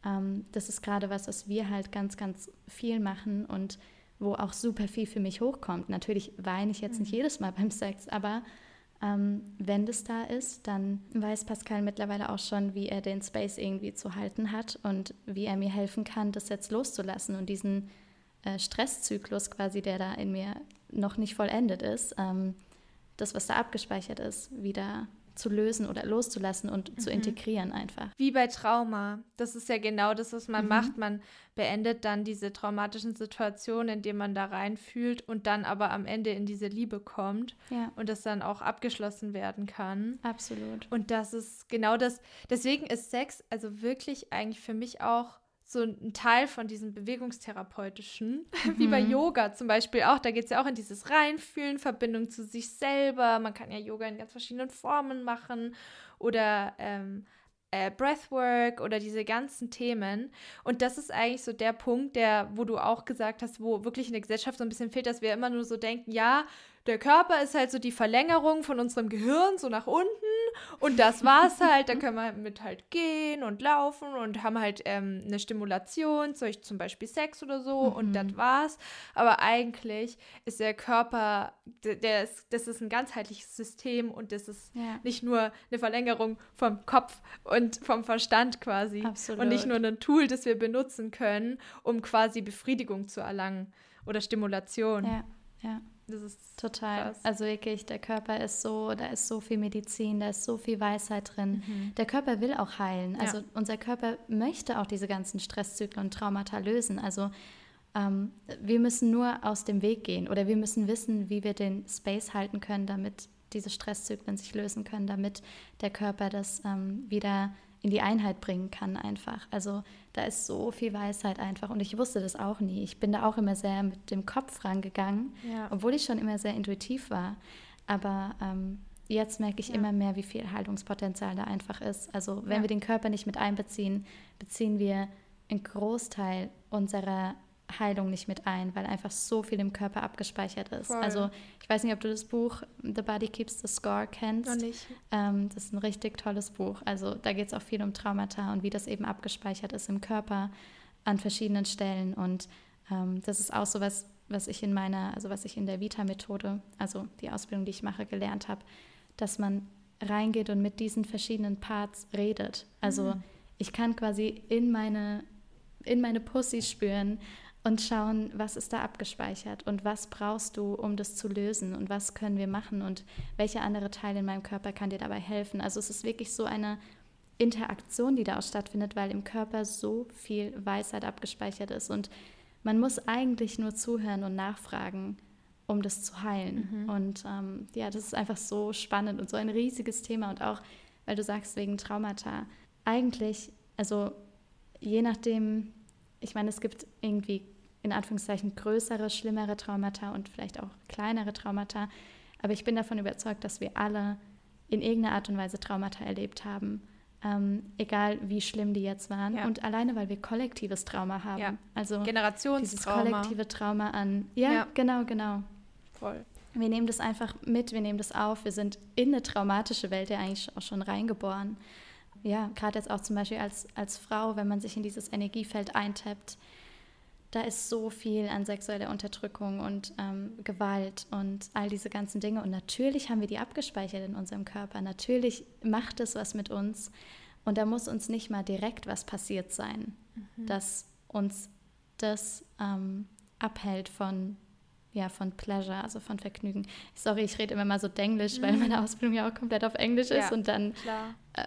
S2: ähm, das ist gerade was, was wir halt ganz, ganz viel machen und wo auch super viel für mich hochkommt. Natürlich weine ich jetzt nicht mhm. jedes Mal beim Sex, aber ähm, wenn das da ist, dann weiß Pascal mittlerweile auch schon, wie er den Space irgendwie zu halten hat und wie er mir helfen kann, das jetzt loszulassen und diesen äh, Stresszyklus quasi, der da in mir noch nicht vollendet ist, ähm, das, was da abgespeichert ist, wieder zu lösen oder loszulassen und mhm. zu integrieren einfach.
S1: Wie bei Trauma. Das ist ja genau das, was man mhm. macht. Man beendet dann diese traumatischen Situationen, indem man da reinfühlt und dann aber am Ende in diese Liebe kommt ja. und das dann auch abgeschlossen werden kann.
S2: Absolut.
S1: Und das ist genau das. Deswegen ist Sex also wirklich eigentlich für mich auch so ein Teil von diesem bewegungstherapeutischen, mhm. wie bei Yoga zum Beispiel auch. Da geht es ja auch in dieses Reinfühlen, Verbindung zu sich selber. Man kann ja Yoga in ganz verschiedenen Formen machen oder ähm, äh, Breathwork oder diese ganzen Themen. Und das ist eigentlich so der Punkt, der, wo du auch gesagt hast, wo wirklich in der Gesellschaft so ein bisschen fehlt, dass wir immer nur so denken, ja, der Körper ist halt so die Verlängerung von unserem Gehirn, so nach unten. Und das war's halt. Da können wir mit halt gehen und laufen und haben halt ähm, eine Stimulation, zum Beispiel Sex oder so. Mhm. Und das war's. Aber eigentlich ist der Körper, der, der ist, das ist ein ganzheitliches System und das ist ja. nicht nur eine Verlängerung vom Kopf und vom Verstand quasi. Absolut. Und nicht nur ein Tool, das wir benutzen können, um quasi Befriedigung zu erlangen oder Stimulation.
S2: Ja, ja. Das ist total. Krass. Also wirklich, der Körper ist so, da ist so viel Medizin, da ist so viel Weisheit drin. Mhm. Der Körper will auch heilen. Also ja. unser Körper möchte auch diese ganzen Stresszyklen und Traumata lösen. Also ähm, wir müssen nur aus dem Weg gehen oder wir müssen wissen, wie wir den Space halten können, damit diese Stresszyklen sich lösen können, damit der Körper das ähm, wieder in die Einheit bringen kann einfach. Also da ist so viel Weisheit einfach und ich wusste das auch nie. Ich bin da auch immer sehr mit dem Kopf rangegangen, ja. obwohl ich schon immer sehr intuitiv war. Aber ähm, jetzt merke ich ja. immer mehr, wie viel Haltungspotenzial da einfach ist. Also wenn ja. wir den Körper nicht mit einbeziehen, beziehen wir einen Großteil unserer Heilung nicht mit ein, weil einfach so viel im Körper abgespeichert ist. Voll. Also ich weiß nicht, ob du das Buch The Body Keeps the Score kennst. Noch nicht. Ähm, das ist ein richtig tolles Buch. Also da geht es auch viel um Traumata und wie das eben abgespeichert ist im Körper an verschiedenen Stellen. Und ähm, das ist auch so was, was ich in meiner, also was ich in der Vita-Methode, also die Ausbildung, die ich mache, gelernt habe, dass man reingeht und mit diesen verschiedenen Parts redet. Also mhm. ich kann quasi in meine in meine Pussy spüren und schauen, was ist da abgespeichert und was brauchst du, um das zu lösen und was können wir machen und welcher andere Teil in meinem Körper kann dir dabei helfen. Also es ist wirklich so eine Interaktion, die da auch stattfindet, weil im Körper so viel Weisheit abgespeichert ist und man muss eigentlich nur zuhören und nachfragen um das zu heilen. Mhm. Und ähm, ja, das ist einfach so spannend und so ein riesiges Thema. Und auch, weil du sagst, wegen Traumata, eigentlich, also je nachdem, ich meine, es gibt irgendwie in Anführungszeichen größere, schlimmere Traumata und vielleicht auch kleinere Traumata. Aber ich bin davon überzeugt, dass wir alle in irgendeiner Art und Weise Traumata erlebt haben. Ähm, egal wie schlimm die jetzt waren. Ja. Und alleine, weil wir kollektives Trauma haben. Ja. Also. Dieses kollektive Trauma an. Ja, ja, genau, genau.
S1: Voll.
S2: Wir nehmen das einfach mit, wir nehmen das auf. Wir sind in eine traumatische Welt ja eigentlich auch schon reingeboren. Ja, gerade jetzt auch zum Beispiel als, als Frau, wenn man sich in dieses Energiefeld eintappt, da ist so viel an sexueller Unterdrückung und ähm, Gewalt und all diese ganzen Dinge. Und natürlich haben wir die abgespeichert in unserem Körper. Natürlich macht es was mit uns. Und da muss uns nicht mal direkt was passiert sein, mhm. dass uns das ähm, abhält von, ja, von Pleasure, also von Vergnügen. Sorry, ich rede immer mal so Denglisch, mhm. weil meine Ausbildung ja auch komplett auf Englisch ist und dann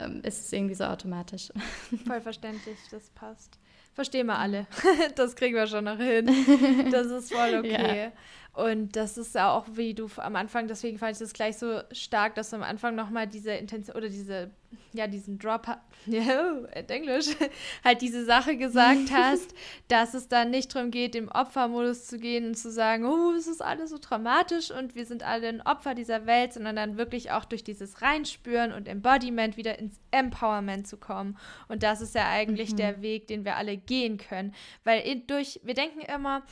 S2: ähm, ist es irgendwie so automatisch.
S1: Voll verständlich, das passt. Verstehen wir alle. Das kriegen wir schon noch hin. Das ist voll okay. Ja. Und das ist ja auch, wie du am Anfang, deswegen fand ich das gleich so stark, dass du am Anfang nochmal diese Intention oder diese, ja, diesen Drop, ja, Englisch, halt diese Sache gesagt hast, dass es dann nicht darum geht, im Opfermodus zu gehen und zu sagen, oh, es ist alles so dramatisch und wir sind alle ein Opfer dieser Welt, sondern dann wirklich auch durch dieses Reinspüren und Embodiment wieder ins Empowerment zu kommen. Und das ist ja eigentlich mhm. der Weg, den wir alle gehen können. Weil durch, wir denken immer,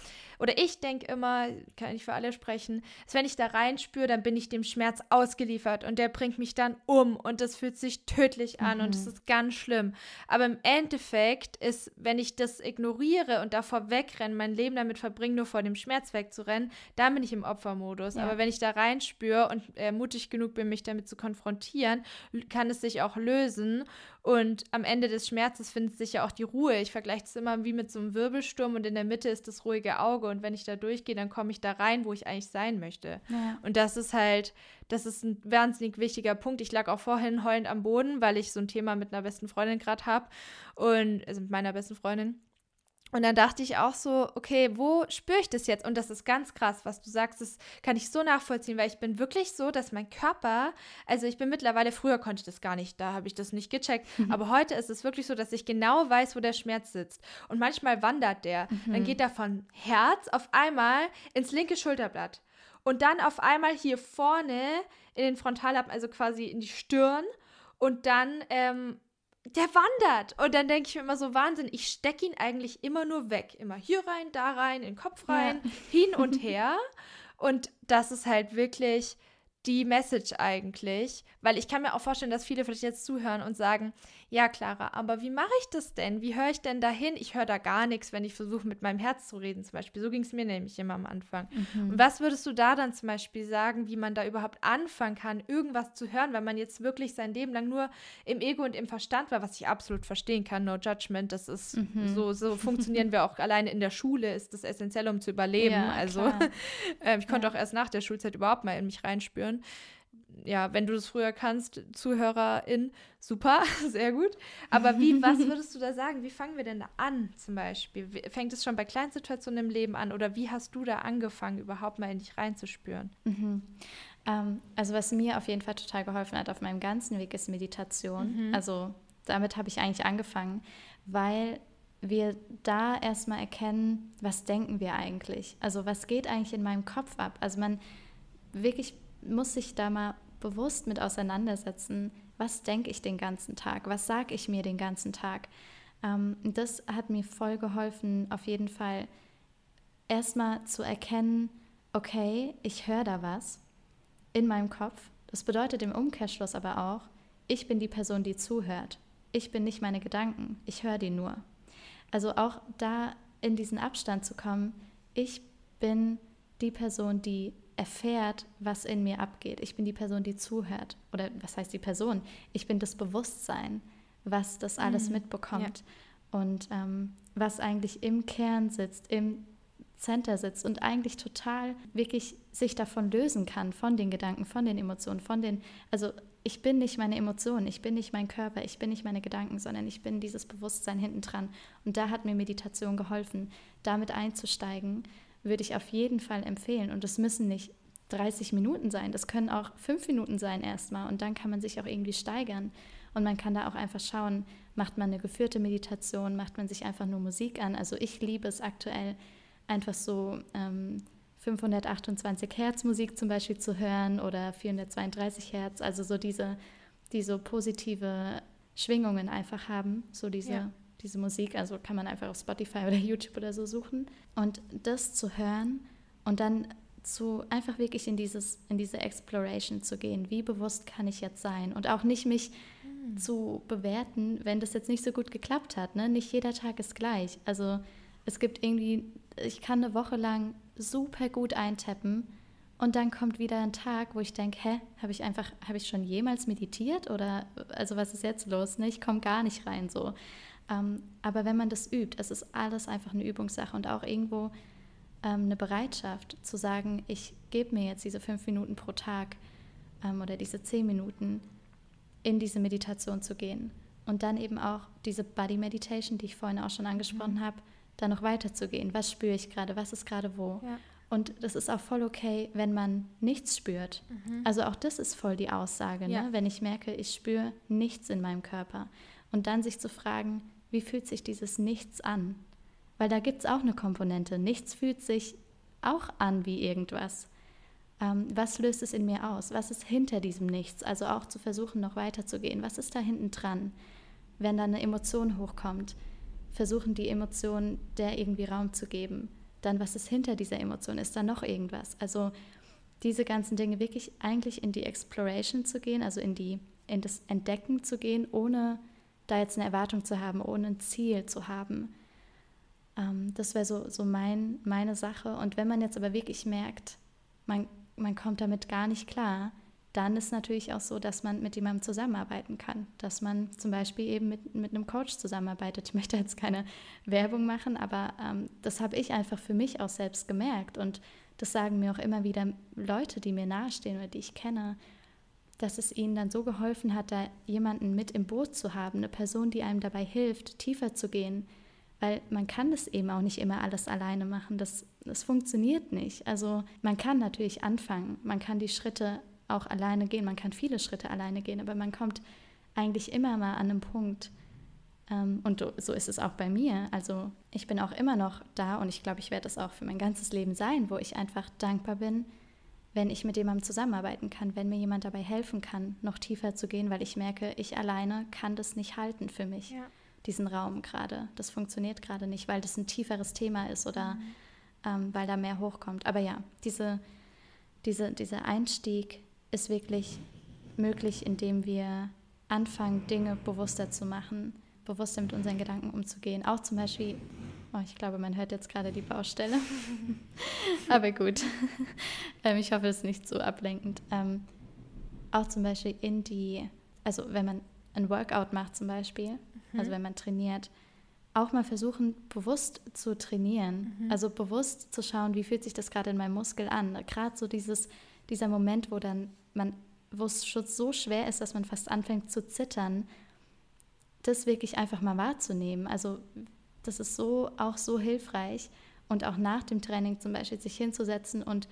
S1: oder ich denke immer, kann ich für alle sprechen, dass wenn ich da reinspüre, dann bin ich dem Schmerz ausgeliefert und der bringt mich dann um und das fühlt sich tödlich an mhm. und es ist ganz schlimm. Aber im Endeffekt ist, wenn ich das ignoriere und davor wegrenne, mein Leben damit verbringe, nur vor dem Schmerz wegzurennen, dann bin ich im Opfermodus. Ja. Aber wenn ich da reinspüre und äh, mutig genug bin, mich damit zu konfrontieren, kann es sich auch lösen und am Ende des Schmerzes findet sich ja auch die Ruhe. Ich vergleiche es immer wie mit so einem Wirbelsturm und in der Mitte ist das ruhige Auge. Und wenn ich da durchgehe, dann komme ich da rein, wo ich eigentlich sein möchte. Ja. Und das ist halt, das ist ein wahnsinnig wichtiger Punkt. Ich lag auch vorhin heulend am Boden, weil ich so ein Thema mit einer besten Freundin gerade habe. Und also mit meiner besten Freundin. Und dann dachte ich auch so, okay, wo spüre ich das jetzt? Und das ist ganz krass, was du sagst, das kann ich so nachvollziehen, weil ich bin wirklich so, dass mein Körper, also ich bin mittlerweile, früher konnte ich das gar nicht, da habe ich das nicht gecheckt, mhm. aber heute ist es wirklich so, dass ich genau weiß, wo der Schmerz sitzt. Und manchmal wandert der. Mhm. Dann geht er von Herz auf einmal ins linke Schulterblatt. Und dann auf einmal hier vorne in den Frontallappen, also quasi in die Stirn. Und dann ähm, der wandert. Und dann denke ich mir immer so, Wahnsinn, ich stecke ihn eigentlich immer nur weg. Immer hier rein, da rein, in den Kopf rein, ja. hin und her. Und das ist halt wirklich die Message eigentlich, weil ich kann mir auch vorstellen, dass viele vielleicht jetzt zuhören und sagen, ja Clara, aber wie mache ich das denn? Wie höre ich denn dahin? Ich höre da gar nichts, wenn ich versuche mit meinem Herz zu reden zum Beispiel. So ging es mir nämlich immer am Anfang. Mhm. Und was würdest du da dann zum Beispiel sagen, wie man da überhaupt anfangen kann, irgendwas zu hören, wenn man jetzt wirklich sein Leben lang nur im Ego und im Verstand war, was ich absolut verstehen kann, no judgment, das ist mhm. so, so funktionieren wir auch alleine in der Schule, ist das essentiell, um zu überleben. Ja, also äh, ich konnte ja. auch erst nach der Schulzeit überhaupt mal in mich reinspüren ja, wenn du das früher kannst, Zuhörerin, super, sehr gut. Aber wie, was würdest du da sagen? Wie fangen wir denn da an zum Beispiel? Fängt es schon bei kleinen Situationen im Leben an oder wie hast du da angefangen, überhaupt mal in dich reinzuspüren?
S2: Mhm. Ähm, also was mir auf jeden Fall total geholfen hat auf meinem ganzen Weg ist Meditation. Mhm. Also damit habe ich eigentlich angefangen, weil wir da erstmal erkennen, was denken wir eigentlich? Also was geht eigentlich in meinem Kopf ab? Also man wirklich muss sich da mal bewusst mit auseinandersetzen, was denke ich den ganzen Tag, was sage ich mir den ganzen Tag. Ähm, das hat mir voll geholfen, auf jeden Fall erstmal zu erkennen, okay, ich höre da was in meinem Kopf. Das bedeutet im Umkehrschluss aber auch, ich bin die Person, die zuhört. Ich bin nicht meine Gedanken, ich höre die nur. Also auch da in diesen Abstand zu kommen, ich bin die Person, die erfährt, was in mir abgeht. Ich bin die Person, die zuhört. Oder was heißt die Person? Ich bin das Bewusstsein, was das alles mhm. mitbekommt. Ja. Und ähm, was eigentlich im Kern sitzt, im Center sitzt und eigentlich total wirklich sich davon lösen kann, von den Gedanken, von den Emotionen, von den, also ich bin nicht meine Emotionen, ich bin nicht mein Körper, ich bin nicht meine Gedanken, sondern ich bin dieses Bewusstsein hinten dran. Und da hat mir Meditation geholfen, damit einzusteigen würde ich auf jeden Fall empfehlen. Und das müssen nicht 30 Minuten sein, das können auch fünf Minuten sein erstmal. Und dann kann man sich auch irgendwie steigern. Und man kann da auch einfach schauen, macht man eine geführte Meditation, macht man sich einfach nur Musik an. Also ich liebe es aktuell einfach so ähm, 528 Hertz Musik zum Beispiel zu hören oder 432 Hertz. Also so diese, die positive Schwingungen einfach haben, so diese, ja. Diese Musik. Also kann man einfach auf Spotify oder YouTube oder so suchen. Und das zu hören und dann zu einfach wirklich in dieses in diese Exploration zu gehen. Wie bewusst kann ich jetzt sein und auch nicht mich mhm. zu bewerten, wenn das jetzt nicht so gut geklappt hat. Ne? Nicht jeder Tag ist gleich. Also es gibt irgendwie, ich kann eine Woche lang super gut eintappen und dann kommt wieder ein Tag, wo ich denke, hä, habe ich einfach, habe ich schon jemals meditiert oder also was ist jetzt los? Ne? Ich komme gar nicht rein so. Ähm, aber wenn man das übt, es ist alles einfach eine Übungssache und auch irgendwo ähm, eine Bereitschaft zu sagen, ich gebe mir jetzt diese fünf Minuten pro Tag ähm, oder diese zehn Minuten in diese Meditation zu gehen. Und dann eben auch diese Body Meditation, die ich vorhin auch schon angesprochen mhm. habe, dann noch weiterzugehen. Was spüre ich gerade? Was ist gerade wo? Ja. Und das ist auch voll okay, wenn man nichts spürt. Mhm. Also auch das ist voll die Aussage, ne? wenn ich merke, ich spüre nichts in meinem Körper. Und dann sich zu fragen, wie fühlt sich dieses Nichts an? Weil da gibt es auch eine Komponente. Nichts fühlt sich auch an wie irgendwas. Ähm, was löst es in mir aus? Was ist hinter diesem Nichts? Also auch zu versuchen, noch weiterzugehen. Was ist da hinten dran? Wenn da eine Emotion hochkommt, versuchen die Emotion der irgendwie Raum zu geben. Dann, was ist hinter dieser Emotion? Ist da noch irgendwas? Also diese ganzen Dinge wirklich eigentlich in die Exploration zu gehen, also in, die, in das Entdecken zu gehen, ohne da jetzt eine Erwartung zu haben, ohne ein Ziel zu haben. Ähm, das wäre so, so mein, meine Sache. Und wenn man jetzt aber wirklich merkt, man, man kommt damit gar nicht klar, dann ist natürlich auch so, dass man mit jemandem zusammenarbeiten kann. Dass man zum Beispiel eben mit, mit einem Coach zusammenarbeitet. Ich möchte jetzt keine Werbung machen, aber ähm, das habe ich einfach für mich auch selbst gemerkt. Und das sagen mir auch immer wieder Leute, die mir nahestehen oder die ich kenne, dass es ihnen dann so geholfen hat, da jemanden mit im Boot zu haben, eine Person, die einem dabei hilft, tiefer zu gehen. Weil man kann das eben auch nicht immer alles alleine machen. Das, das funktioniert nicht. Also man kann natürlich anfangen, man kann die Schritte auch alleine gehen. Man kann viele Schritte alleine gehen, aber man kommt eigentlich immer mal an einen Punkt. Ähm, und so ist es auch bei mir. Also ich bin auch immer noch da und ich glaube, ich werde es auch für mein ganzes Leben sein, wo ich einfach dankbar bin, wenn ich mit jemandem zusammenarbeiten kann, wenn mir jemand dabei helfen kann, noch tiefer zu gehen, weil ich merke, ich alleine kann das nicht halten für mich, ja. diesen Raum gerade. Das funktioniert gerade nicht, weil das ein tieferes Thema ist oder mhm. ähm, weil da mehr hochkommt. Aber ja, diese, diese, dieser Einstieg ist wirklich möglich, indem wir anfangen, Dinge bewusster zu machen, bewusster mit unseren Gedanken umzugehen. Auch zum Beispiel, oh, ich glaube, man hört jetzt gerade die Baustelle, aber gut. ähm, ich hoffe, es ist nicht so ablenkend. Ähm, auch zum Beispiel in die, also wenn man ein Workout macht zum Beispiel, mhm. also wenn man trainiert, auch mal versuchen, bewusst zu trainieren. Mhm. Also bewusst zu schauen, wie fühlt sich das gerade in meinem Muskel an. Gerade so dieses, dieser Moment, wo dann man, wo es schon so schwer ist, dass man fast anfängt zu zittern, das wirklich einfach mal wahrzunehmen. Also das ist so auch so hilfreich und auch nach dem Training zum Beispiel sich hinzusetzen und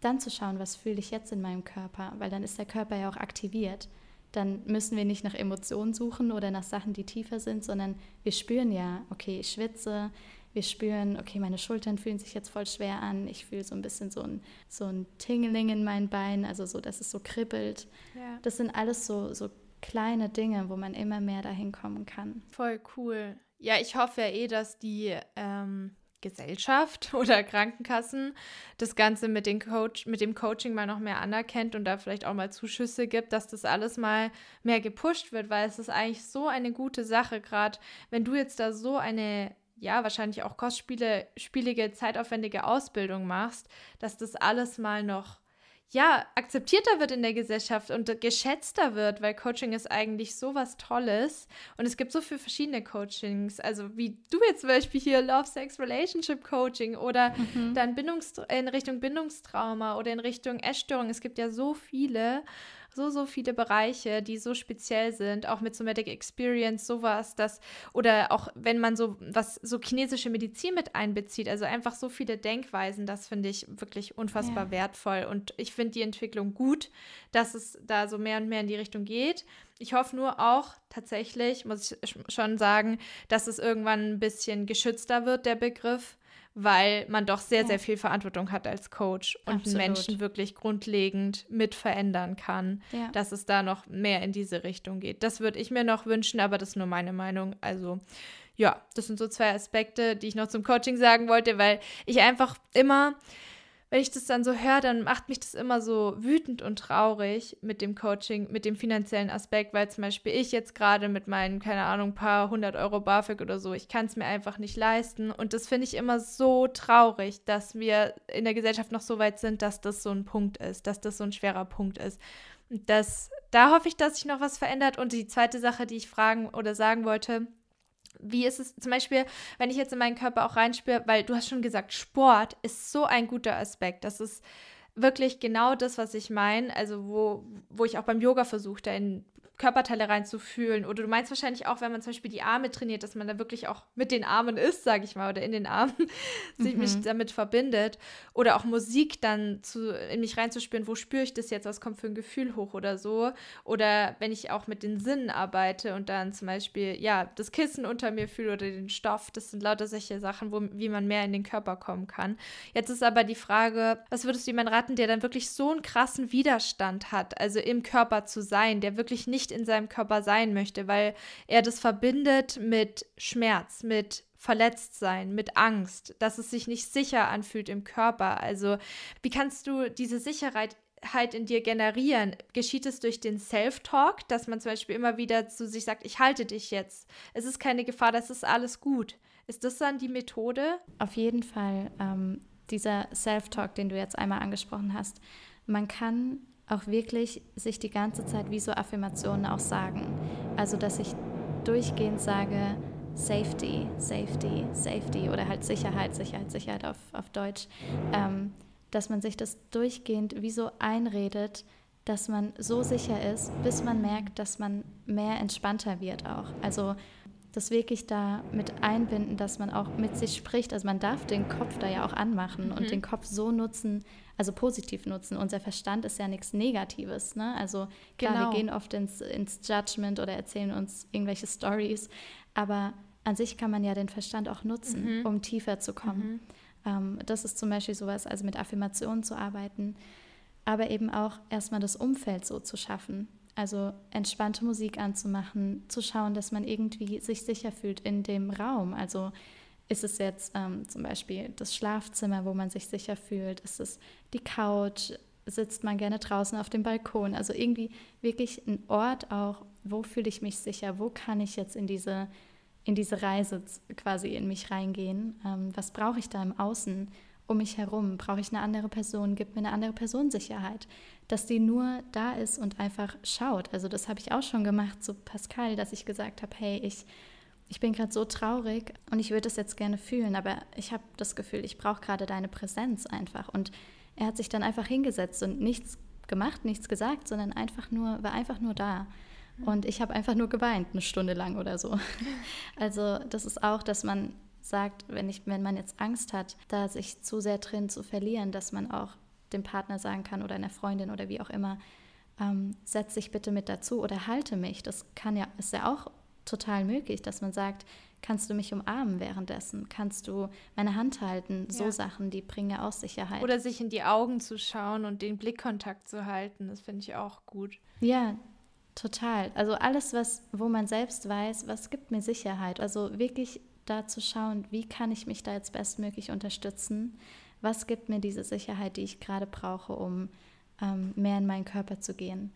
S2: dann zu schauen, was fühle ich jetzt in meinem Körper, weil dann ist der Körper ja auch aktiviert. Dann müssen wir nicht nach Emotionen suchen oder nach Sachen, die tiefer sind, sondern wir spüren ja, okay, ich schwitze, wir spüren, okay, meine Schultern fühlen sich jetzt voll schwer an. Ich fühle so ein bisschen so ein, so ein Tingling in meinen Beinen, also so, dass es so kribbelt. Ja. Das sind alles so, so kleine Dinge, wo man immer mehr dahin kommen kann.
S1: Voll cool. Ja, ich hoffe ja eh, dass die ähm, Gesellschaft oder Krankenkassen das Ganze mit, den Coach, mit dem Coaching mal noch mehr anerkennt und da vielleicht auch mal Zuschüsse gibt, dass das alles mal mehr gepusht wird, weil es ist eigentlich so eine gute Sache, gerade wenn du jetzt da so eine ja, wahrscheinlich auch kostspielige, zeitaufwendige Ausbildung machst, dass das alles mal noch, ja, akzeptierter wird in der Gesellschaft und geschätzter wird, weil Coaching ist eigentlich so was Tolles und es gibt so viele verschiedene Coachings, also wie du jetzt zum Beispiel hier Love, Sex, Relationship Coaching oder mhm. dann Bindungs in Richtung Bindungstrauma oder in Richtung Essstörung. Es gibt ja so viele so, so viele Bereiche, die so speziell sind, auch mit Somatic Experience, sowas, das, oder auch wenn man so was, so chinesische Medizin mit einbezieht, also einfach so viele Denkweisen, das finde ich wirklich unfassbar ja. wertvoll. Und ich finde die Entwicklung gut, dass es da so mehr und mehr in die Richtung geht. Ich hoffe nur auch tatsächlich, muss ich schon sagen, dass es irgendwann ein bisschen geschützter wird, der Begriff weil man doch sehr, sehr viel Verantwortung hat als Coach und Absolut. Menschen wirklich grundlegend mit verändern kann, ja. dass es da noch mehr in diese Richtung geht. Das würde ich mir noch wünschen, aber das ist nur meine Meinung. Also ja, das sind so zwei Aspekte, die ich noch zum Coaching sagen wollte, weil ich einfach immer wenn ich das dann so höre, dann macht mich das immer so wütend und traurig mit dem Coaching, mit dem finanziellen Aspekt, weil zum Beispiel ich jetzt gerade mit meinen, keine Ahnung, paar hundert Euro BAföG oder so, ich kann es mir einfach nicht leisten. Und das finde ich immer so traurig, dass wir in der Gesellschaft noch so weit sind, dass das so ein Punkt ist, dass das so ein schwerer Punkt ist. Und das, da hoffe ich, dass sich noch was verändert. Und die zweite Sache, die ich fragen oder sagen wollte, wie ist es zum Beispiel, wenn ich jetzt in meinen Körper auch reinspüre, weil du hast schon gesagt, Sport ist so ein guter Aspekt. Das ist wirklich genau das, was ich meine. Also, wo, wo ich auch beim Yoga versuche, da in Körperteile reinzufühlen. Oder du meinst wahrscheinlich auch, wenn man zum Beispiel die Arme trainiert, dass man da wirklich auch mit den Armen ist, sage ich mal, oder in den Armen sich mhm. mich damit verbindet. Oder auch Musik dann zu, in mich reinzuspüren, wo spüre ich das jetzt, was kommt für ein Gefühl hoch oder so. Oder wenn ich auch mit den Sinnen arbeite und dann zum Beispiel, ja, das Kissen unter mir fühle oder den Stoff, das sind lauter solche Sachen, wo, wie man mehr in den Körper kommen kann. Jetzt ist aber die Frage, was würdest du jemandem raten, der dann wirklich so einen krassen Widerstand hat, also im Körper zu sein, der wirklich nicht in seinem Körper sein möchte, weil er das verbindet mit Schmerz, mit Verletztsein, mit Angst, dass es sich nicht sicher anfühlt im Körper. Also wie kannst du diese Sicherheit halt in dir generieren? Geschieht es durch den Self-Talk, dass man zum Beispiel immer wieder zu sich sagt, ich halte dich jetzt, es ist keine Gefahr, das ist alles gut. Ist das dann die Methode?
S2: Auf jeden Fall. Ähm, dieser Self-Talk, den du jetzt einmal angesprochen hast, man kann auch wirklich sich die ganze Zeit wie so Affirmationen auch sagen. Also, dass ich durchgehend sage, Safety, Safety, Safety oder halt Sicherheit, Sicherheit, Sicherheit auf, auf Deutsch, ähm, dass man sich das durchgehend wie so einredet, dass man so sicher ist, bis man merkt, dass man mehr entspannter wird auch. Also das wirklich da mit einbinden, dass man auch mit sich spricht. Also man darf den Kopf da ja auch anmachen mhm. und den Kopf so nutzen, also positiv nutzen. Unser Verstand ist ja nichts Negatives. Ne? Also klar, genau. wir gehen oft ins, ins Judgment oder erzählen uns irgendwelche Stories, aber an sich kann man ja den Verstand auch nutzen, mhm. um tiefer zu kommen. Mhm. Ähm, das ist zum Beispiel sowas, also mit Affirmationen zu arbeiten, aber eben auch erstmal das Umfeld so zu schaffen. Also entspannte Musik anzumachen, zu schauen, dass man irgendwie sich sicher fühlt in dem Raum. Also ist es jetzt ähm, zum Beispiel das Schlafzimmer, wo man sich sicher fühlt? Ist es die Couch? Sitzt man gerne draußen auf dem Balkon? Also irgendwie wirklich ein Ort auch, wo fühle ich mich sicher? Wo kann ich jetzt in diese, in diese Reise quasi in mich reingehen? Ähm, was brauche ich da im Außen? Um mich herum? Brauche ich eine andere Person? Gibt mir eine andere Person Sicherheit? Dass die nur da ist und einfach schaut. Also das habe ich auch schon gemacht zu Pascal, dass ich gesagt habe, hey, ich, ich bin gerade so traurig und ich würde das jetzt gerne fühlen, aber ich habe das Gefühl, ich brauche gerade deine Präsenz einfach. Und er hat sich dann einfach hingesetzt und nichts gemacht, nichts gesagt, sondern einfach nur, war einfach nur da. Und ich habe einfach nur geweint, eine Stunde lang oder so. Also das ist auch, dass man sagt, wenn, ich, wenn man jetzt Angst hat, da sich zu sehr drin zu verlieren, dass man auch dem Partner sagen kann oder einer Freundin oder wie auch immer, ähm, setz dich bitte mit dazu oder halte mich. Das kann ja, ist ja auch total möglich, dass man sagt, kannst du mich umarmen währenddessen? Kannst du meine Hand halten? So ja. Sachen, die bringen ja auch Sicherheit.
S1: Oder sich in die Augen zu schauen und den Blickkontakt zu halten, das finde ich auch gut.
S2: Ja, total. Also alles, was, wo man selbst weiß, was gibt mir Sicherheit. Also wirklich da zu schauen, wie kann ich mich da jetzt bestmöglich unterstützen? Was gibt mir diese Sicherheit, die ich gerade brauche, um ähm, mehr in meinen Körper zu gehen?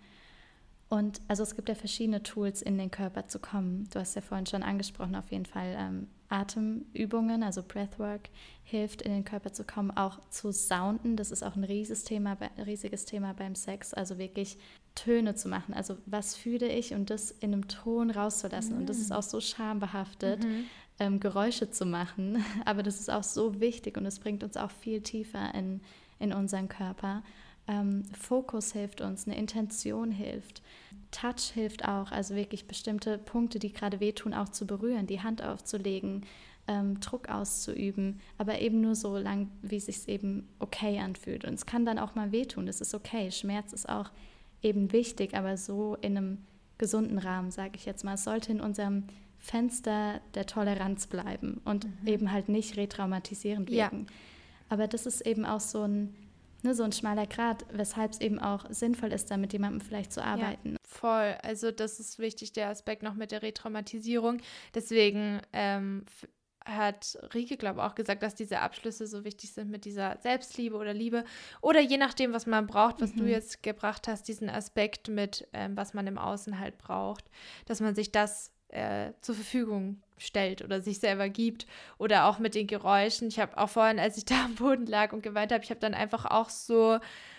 S2: Und also es gibt ja verschiedene Tools, in den Körper zu kommen. Du hast ja vorhin schon angesprochen, auf jeden Fall ähm, Atemübungen, also Breathwork, hilft, in den Körper zu kommen, auch zu sounden. Das ist auch ein riesiges Thema, riesiges Thema beim Sex, also wirklich Töne zu machen. Also was fühle ich und das in einem Ton rauszulassen. Mhm. Und das ist mm. auch so schambehaftet. Mhm ähm, Geräusche zu machen. Aber das ist auch so wichtig und es bringt uns auch viel tiefer in, in unseren Körper. Ähm, Fokus hilft uns, eine Intention hilft. Touch hilft auch, also wirklich bestimmte Punkte, die gerade wehtun, auch zu berühren, die Hand aufzulegen, ähm, Druck auszuüben, aber eben nur so lang, wie es sich eben okay anfühlt. Und es kann dann auch mal wehtun, das ist okay. Schmerz ist auch eben wichtig, aber so in einem gesunden Rahmen, sage ich jetzt mal. Es sollte in unserem Fenster der Toleranz bleiben und mhm. eben halt nicht retraumatisierend wirken. Ja. Aber das ist eben auch so ein, ne, so ein schmaler Grad, weshalb es eben auch sinnvoll ist, da mit jemandem vielleicht zu arbeiten. Ja,
S1: voll. Also das ist wichtig, der Aspekt noch mit der Retraumatisierung. Deswegen ähm, hat Rike, glaube ich, auch gesagt, dass diese Abschlüsse so wichtig sind mit dieser Selbstliebe oder Liebe. Oder je nachdem, was man braucht, was mhm. du jetzt gebracht hast, diesen Aspekt mit, ähm, was man im Außen halt braucht, dass man sich das äh, zur Verfügung stellt oder sich selber gibt. Oder auch mit den Geräuschen. Ich habe auch vorhin, als ich da am Boden lag und geweint habe, ich habe dann einfach auch so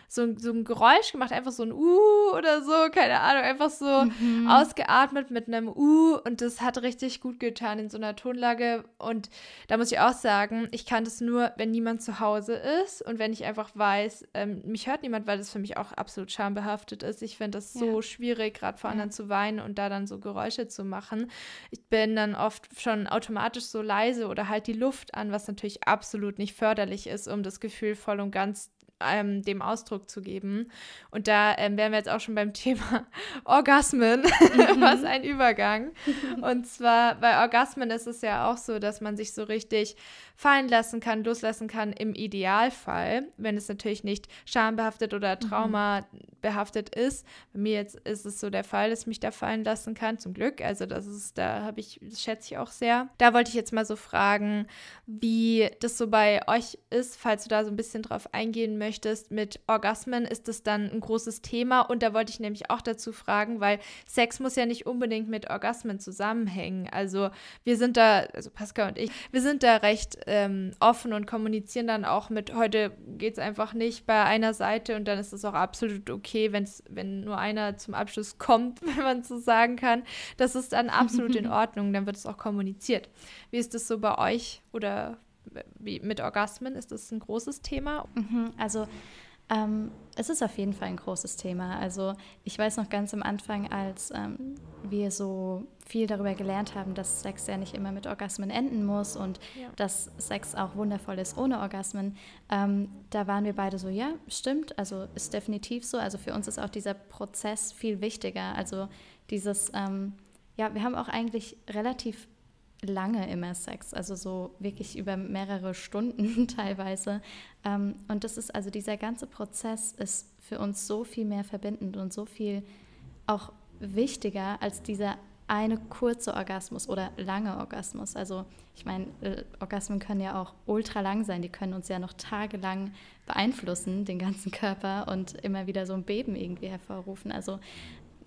S1: so, so ein Geräusch gemacht, einfach so ein Uh oder so, keine Ahnung, einfach so mhm. ausgeatmet mit einem Uh und das hat richtig gut getan in so einer Tonlage. Und da muss ich auch sagen, ich kann das nur, wenn niemand zu Hause ist und wenn ich einfach weiß, ähm, mich hört niemand, weil das für mich auch absolut schambehaftet ist. Ich finde das so ja. schwierig, gerade vor anderen ja. zu weinen und da dann so Geräusche zu machen. Ich bin dann oft schon automatisch so leise oder halt die Luft an, was natürlich absolut nicht förderlich ist, um das Gefühl voll und ganz ähm, dem Ausdruck zu geben. Und da ähm, wären wir jetzt auch schon beim Thema Orgasmen. Mhm. Was ein Übergang. Und zwar bei Orgasmen ist es ja auch so, dass man sich so richtig fallen lassen kann, loslassen kann im Idealfall, wenn es natürlich nicht schambehaftet oder mhm. traumabehaftet ist. Bei mir jetzt ist es so der Fall, dass ich mich da fallen lassen kann, zum Glück. Also das ist, da habe ich, das schätze ich auch sehr. Da wollte ich jetzt mal so fragen, wie das so bei euch ist, falls du da so ein bisschen drauf eingehen möchtest. Mit Orgasmen ist das dann ein großes Thema und da wollte ich nämlich auch dazu fragen, weil Sex muss ja nicht unbedingt mit Orgasmen zusammenhängen. Also wir sind da, also Pascal und ich, wir sind da recht ähm, offen und kommunizieren dann auch mit, heute geht es einfach nicht bei einer Seite und dann ist es auch absolut okay, wenn's, wenn nur einer zum Abschluss kommt, wenn man so sagen kann. Das ist dann absolut in Ordnung, dann wird es auch kommuniziert. Wie ist das so bei euch oder wie mit Orgasmen? Ist das ein großes Thema?
S2: Mhm, also ähm, es ist auf jeden Fall ein großes Thema. Also ich weiß noch ganz am Anfang, als ähm, wir so viel darüber gelernt haben, dass Sex ja nicht immer mit Orgasmen enden muss und ja. dass Sex auch wundervoll ist ohne Orgasmen, ähm, da waren wir beide so, ja, stimmt, also ist definitiv so. Also für uns ist auch dieser Prozess viel wichtiger. Also dieses, ähm, ja, wir haben auch eigentlich relativ lange immer Sex, also so wirklich über mehrere Stunden teilweise. Ähm, und das ist also dieser ganze Prozess ist für uns so viel mehr verbindend und so viel auch wichtiger als dieser eine kurze Orgasmus oder lange Orgasmus. Also ich meine, äh, Orgasmen können ja auch ultra lang sein, die können uns ja noch tagelang beeinflussen, den ganzen Körper und immer wieder so ein Beben irgendwie hervorrufen. Also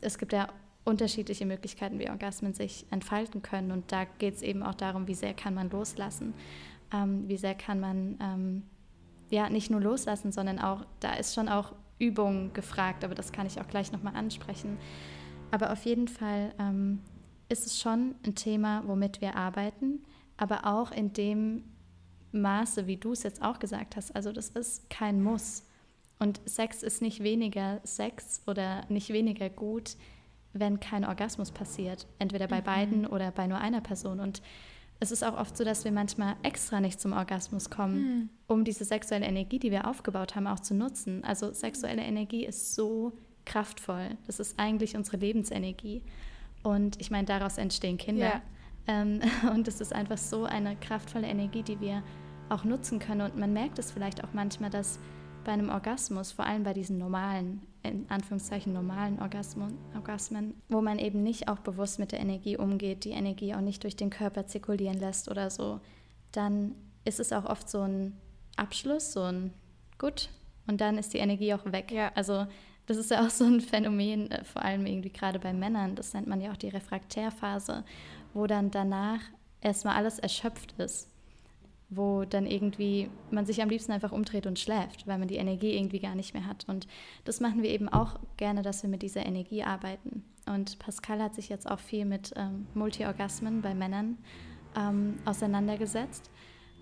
S2: es gibt ja unterschiedliche Möglichkeiten, wie Orgasmen sich entfalten können. Und da geht es eben auch darum, wie sehr kann man loslassen, ähm, wie sehr kann man ähm, ja nicht nur loslassen, sondern auch, da ist schon auch Übung gefragt, aber das kann ich auch gleich nochmal ansprechen. Aber auf jeden Fall ähm, ist es schon ein Thema, womit wir arbeiten, aber auch in dem Maße, wie du es jetzt auch gesagt hast. Also das ist kein Muss. Und Sex ist nicht weniger Sex oder nicht weniger gut, wenn kein Orgasmus passiert. Entweder bei mhm. beiden oder bei nur einer Person. Und es ist auch oft so, dass wir manchmal extra nicht zum Orgasmus kommen, mhm. um diese sexuelle Energie, die wir aufgebaut haben, auch zu nutzen. Also sexuelle Energie ist so kraftvoll. Das ist eigentlich unsere Lebensenergie. Und ich meine, daraus entstehen Kinder. Ja. Ähm, und es ist einfach so eine kraftvolle Energie, die wir auch nutzen können. Und man merkt es vielleicht auch manchmal, dass bei einem Orgasmus, vor allem bei diesen normalen, in Anführungszeichen normalen Orgasmen, Orgasmen, wo man eben nicht auch bewusst mit der Energie umgeht, die Energie auch nicht durch den Körper zirkulieren lässt oder so, dann ist es auch oft so ein Abschluss, so ein Gut und dann ist die Energie auch weg. Ja. Also das ist ja auch so ein Phänomen, äh, vor allem irgendwie gerade bei Männern, das nennt man ja auch die Refraktärphase, wo dann danach erstmal alles erschöpft ist wo dann irgendwie man sich am liebsten einfach umdreht und schläft, weil man die Energie irgendwie gar nicht mehr hat. Und das machen wir eben auch gerne, dass wir mit dieser Energie arbeiten. Und Pascal hat sich jetzt auch viel mit ähm, Multiorgasmen bei Männern ähm, auseinandergesetzt.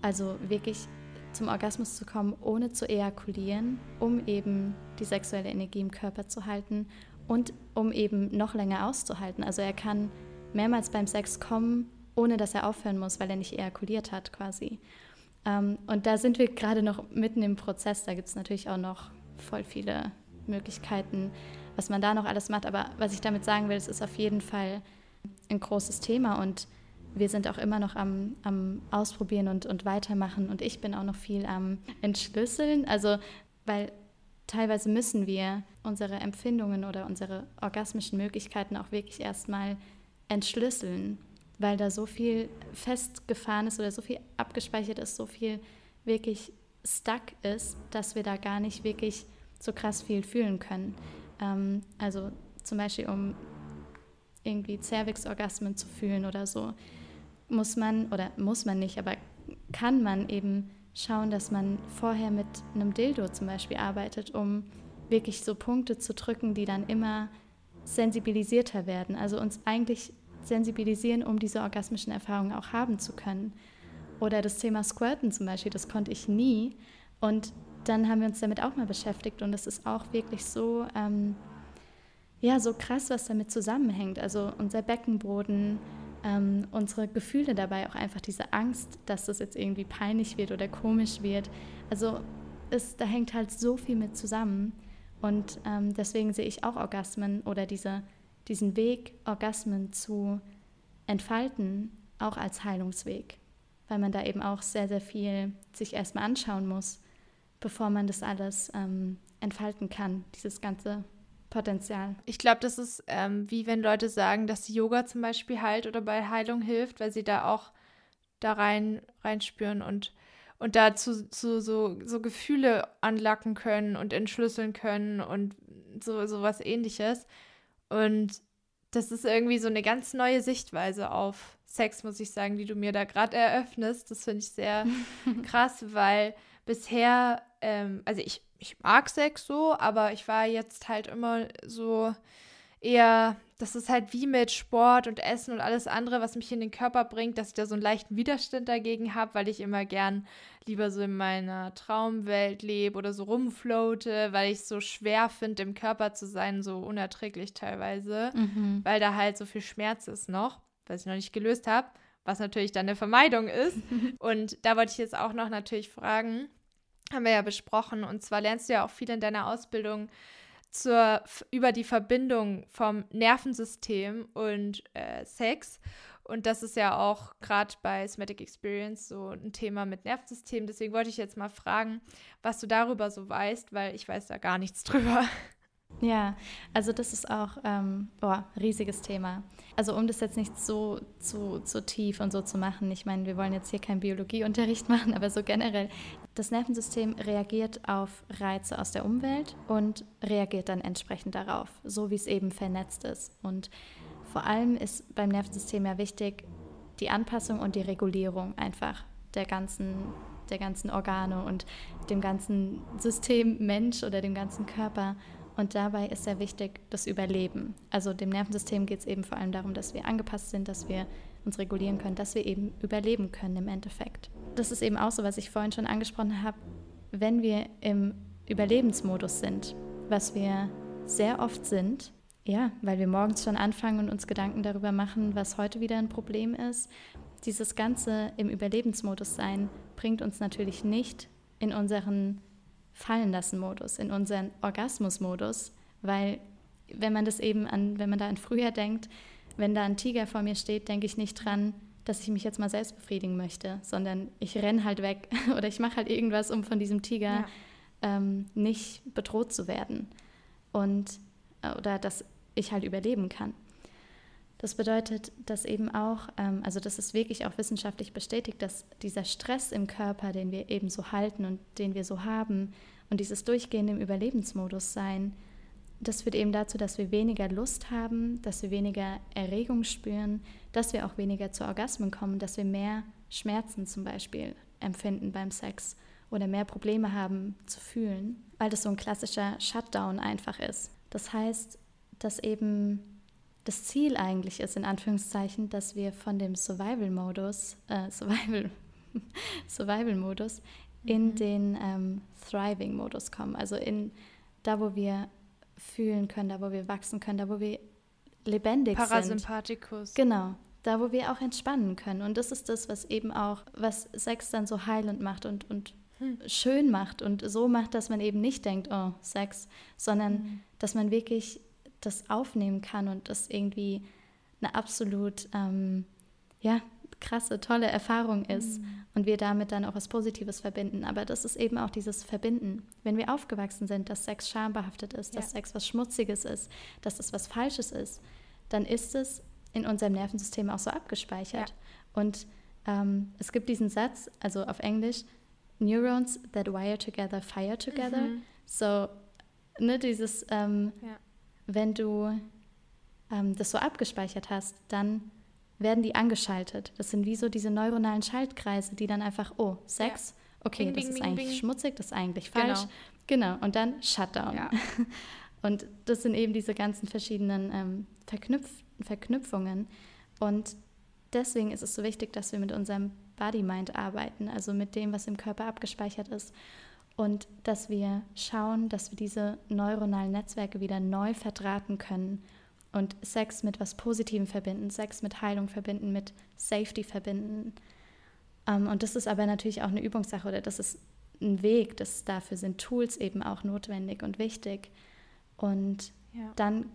S2: Also wirklich zum Orgasmus zu kommen, ohne zu ejakulieren, um eben die sexuelle Energie im Körper zu halten und um eben noch länger auszuhalten. Also er kann mehrmals beim Sex kommen, ohne dass er aufhören muss, weil er nicht ejakuliert hat quasi. Ähm, und da sind wir gerade noch mitten im Prozess. Da gibt es natürlich auch noch voll viele Möglichkeiten, was man da noch alles macht. Aber was ich damit sagen will, es ist auf jeden Fall ein großes Thema und wir sind auch immer noch am, am Ausprobieren und, und weitermachen und ich bin auch noch viel am Entschlüsseln. Also, weil teilweise müssen wir unsere Empfindungen oder unsere orgasmischen Möglichkeiten auch wirklich erstmal entschlüsseln, weil da so viel festgefahren ist oder so viel abgespeichert ist, so viel wirklich stuck ist, dass wir da gar nicht wirklich so krass viel fühlen können. Ähm, also zum Beispiel, um irgendwie Cervix-Orgasmen zu fühlen oder so, muss man, oder muss man nicht, aber kann man eben schauen, dass man vorher mit einem Dildo zum Beispiel arbeitet, um wirklich so Punkte zu drücken, die dann immer sensibilisierter werden. Also uns eigentlich sensibilisieren, um diese orgasmischen Erfahrungen auch haben zu können. Oder das Thema Squirten zum Beispiel, das konnte ich nie. Und dann haben wir uns damit auch mal beschäftigt und es ist auch wirklich so, ähm, ja, so krass, was damit zusammenhängt. Also unser Beckenboden, ähm, unsere Gefühle dabei, auch einfach diese Angst, dass das jetzt irgendwie peinlich wird oder komisch wird. Also es, da hängt halt so viel mit zusammen. Und ähm, deswegen sehe ich auch Orgasmen oder diese, diesen Weg, Orgasmen zu entfalten, auch als Heilungsweg. Weil man da eben auch sehr, sehr viel sich erstmal anschauen muss, bevor man das alles ähm, entfalten kann, dieses ganze Potenzial.
S1: Ich glaube, das ist ähm, wie wenn Leute sagen, dass Yoga zum Beispiel heilt oder bei Heilung hilft, weil sie da auch da rein reinspüren und und dazu zu, so, so Gefühle anlacken können und entschlüsseln können und so, so was ähnliches. Und das ist irgendwie so eine ganz neue Sichtweise auf Sex, muss ich sagen, die du mir da gerade eröffnest. Das finde ich sehr krass, weil bisher, ähm, also ich ich mag Sex so, aber ich war jetzt halt immer so eher, das ist halt wie mit Sport und Essen und alles andere, was mich in den Körper bringt, dass ich da so einen leichten Widerstand dagegen habe, weil ich immer gern lieber so in meiner Traumwelt lebe oder so rumfloate, weil ich es so schwer finde, im Körper zu sein, so unerträglich teilweise, mhm. weil da halt so viel Schmerz ist noch, was ich noch nicht gelöst habe, was natürlich dann eine Vermeidung ist. und da wollte ich jetzt auch noch natürlich fragen, haben wir ja besprochen. Und zwar lernst du ja auch viel in deiner Ausbildung zur, über die Verbindung vom Nervensystem und äh, Sex. Und das ist ja auch gerade bei Somatic Experience so ein Thema mit Nervensystem. Deswegen wollte ich jetzt mal fragen, was du darüber so weißt, weil ich weiß da gar nichts drüber.
S2: Ja, also das ist auch ähm, riesiges Thema. Also um das jetzt nicht so zu, zu tief und so zu machen, ich meine, wir wollen jetzt hier keinen Biologieunterricht machen, aber so generell, das Nervensystem reagiert auf Reize aus der Umwelt und reagiert dann entsprechend darauf, so wie es eben vernetzt ist. Und vor allem ist beim Nervensystem ja wichtig die Anpassung und die Regulierung einfach der ganzen, der ganzen Organe und dem ganzen System Mensch oder dem ganzen Körper. Und dabei ist sehr wichtig das Überleben. Also dem Nervensystem geht es eben vor allem darum, dass wir angepasst sind, dass wir uns regulieren können, dass wir eben überleben können im Endeffekt. Das ist eben auch so, was ich vorhin schon angesprochen habe, wenn wir im Überlebensmodus sind, was wir sehr oft sind, ja, weil wir morgens schon anfangen und uns Gedanken darüber machen, was heute wieder ein Problem ist. Dieses ganze im Überlebensmodus sein bringt uns natürlich nicht in unseren fallen lassen Modus, in unseren Orgasmus-Modus, weil wenn man das eben an, wenn man da an früher denkt, wenn da ein Tiger vor mir steht, denke ich nicht dran, dass ich mich jetzt mal selbst befriedigen möchte, sondern ich renne halt weg oder ich mache halt irgendwas, um von diesem Tiger ja. ähm, nicht bedroht zu werden und äh, oder dass ich halt überleben kann. Das bedeutet, dass eben auch, ähm, also das ist wirklich auch wissenschaftlich bestätigt, dass dieser Stress im Körper, den wir eben so halten und den wir so haben und dieses durchgehende im Überlebensmodus sein, das führt eben dazu, dass wir weniger Lust haben, dass wir weniger Erregung spüren, dass wir auch weniger zu Orgasmen kommen, dass wir mehr Schmerzen zum Beispiel empfinden beim Sex oder mehr Probleme haben zu fühlen, weil das so ein klassischer Shutdown einfach ist. Das heißt, dass eben das Ziel eigentlich ist, in Anführungszeichen, dass wir von dem Survival-Modus, äh, Survival, Survival-Modus in mhm. den ähm, Thriving-Modus kommen. Also in da, wo wir fühlen können, da, wo wir wachsen können, da, wo wir lebendig
S1: Parasympathikus.
S2: sind. Genau. Da, wo wir auch entspannen können. Und das ist das, was eben auch, was Sex dann so heilend macht und, und hm. schön macht und so macht, dass man eben nicht denkt, oh, Sex, sondern mhm. dass man wirklich das aufnehmen kann und das irgendwie eine absolut, ähm, ja, krasse, tolle Erfahrung ist mhm. und wir damit dann auch was Positives verbinden. Aber das ist eben auch dieses Verbinden. Wenn wir aufgewachsen sind, dass Sex schambehaftet ist, ja. dass Sex was Schmutziges ist, dass es was Falsches ist, dann ist es in unserem Nervensystem auch so abgespeichert. Ja. Und ähm, es gibt diesen Satz, also auf Englisch, Neurons that wire together fire together. Mhm. So, ne, dieses, ähm, ja. wenn du ähm, das so abgespeichert hast, dann werden die angeschaltet. Das sind wie so diese neuronalen Schaltkreise, die dann einfach, oh, Sex, ja. okay, bing, das bing, ist bing, eigentlich schmutzig, das ist eigentlich falsch. Genau, genau. und dann Shutdown. Ja. Und das sind eben diese ganzen verschiedenen ähm, Verknüpf Verknüpfungen. Und deswegen ist es so wichtig, dass wir mit unserem Body-Mind arbeiten, also mit dem, was im Körper abgespeichert ist. Und dass wir schauen, dass wir diese neuronalen Netzwerke wieder neu verdrahten können und Sex mit was Positivem verbinden, Sex mit Heilung verbinden, mit Safety verbinden. Ähm, und das ist aber natürlich auch eine Übungssache oder das ist ein Weg, das dafür sind Tools eben auch notwendig und wichtig. Und ja. dann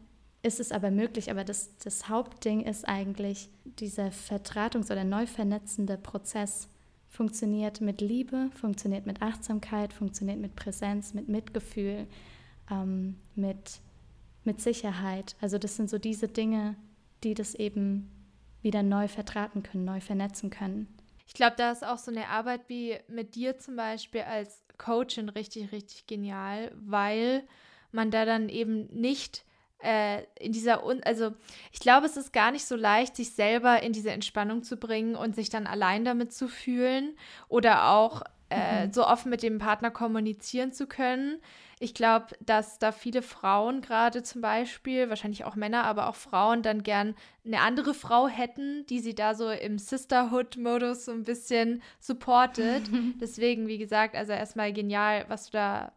S2: ist es aber möglich, aber das, das Hauptding ist eigentlich, dieser Vertratungs- oder neu vernetzende Prozess funktioniert mit Liebe, funktioniert mit Achtsamkeit, funktioniert mit Präsenz, mit Mitgefühl, ähm, mit mit Sicherheit. Also das sind so diese Dinge, die das eben wieder neu vertraten können, neu vernetzen können.
S1: Ich glaube, da ist auch so eine Arbeit wie mit dir zum Beispiel als Coachin richtig, richtig genial, weil man da dann eben nicht äh, in dieser, Un also ich glaube, es ist gar nicht so leicht, sich selber in diese Entspannung zu bringen und sich dann allein damit zu fühlen oder auch äh, mhm. so offen mit dem Partner kommunizieren zu können. Ich glaube, dass da viele Frauen gerade zum Beispiel, wahrscheinlich auch Männer, aber auch Frauen dann gern eine andere Frau hätten, die sie da so im Sisterhood-Modus so ein bisschen supportet. Deswegen, wie gesagt, also erstmal genial, was du da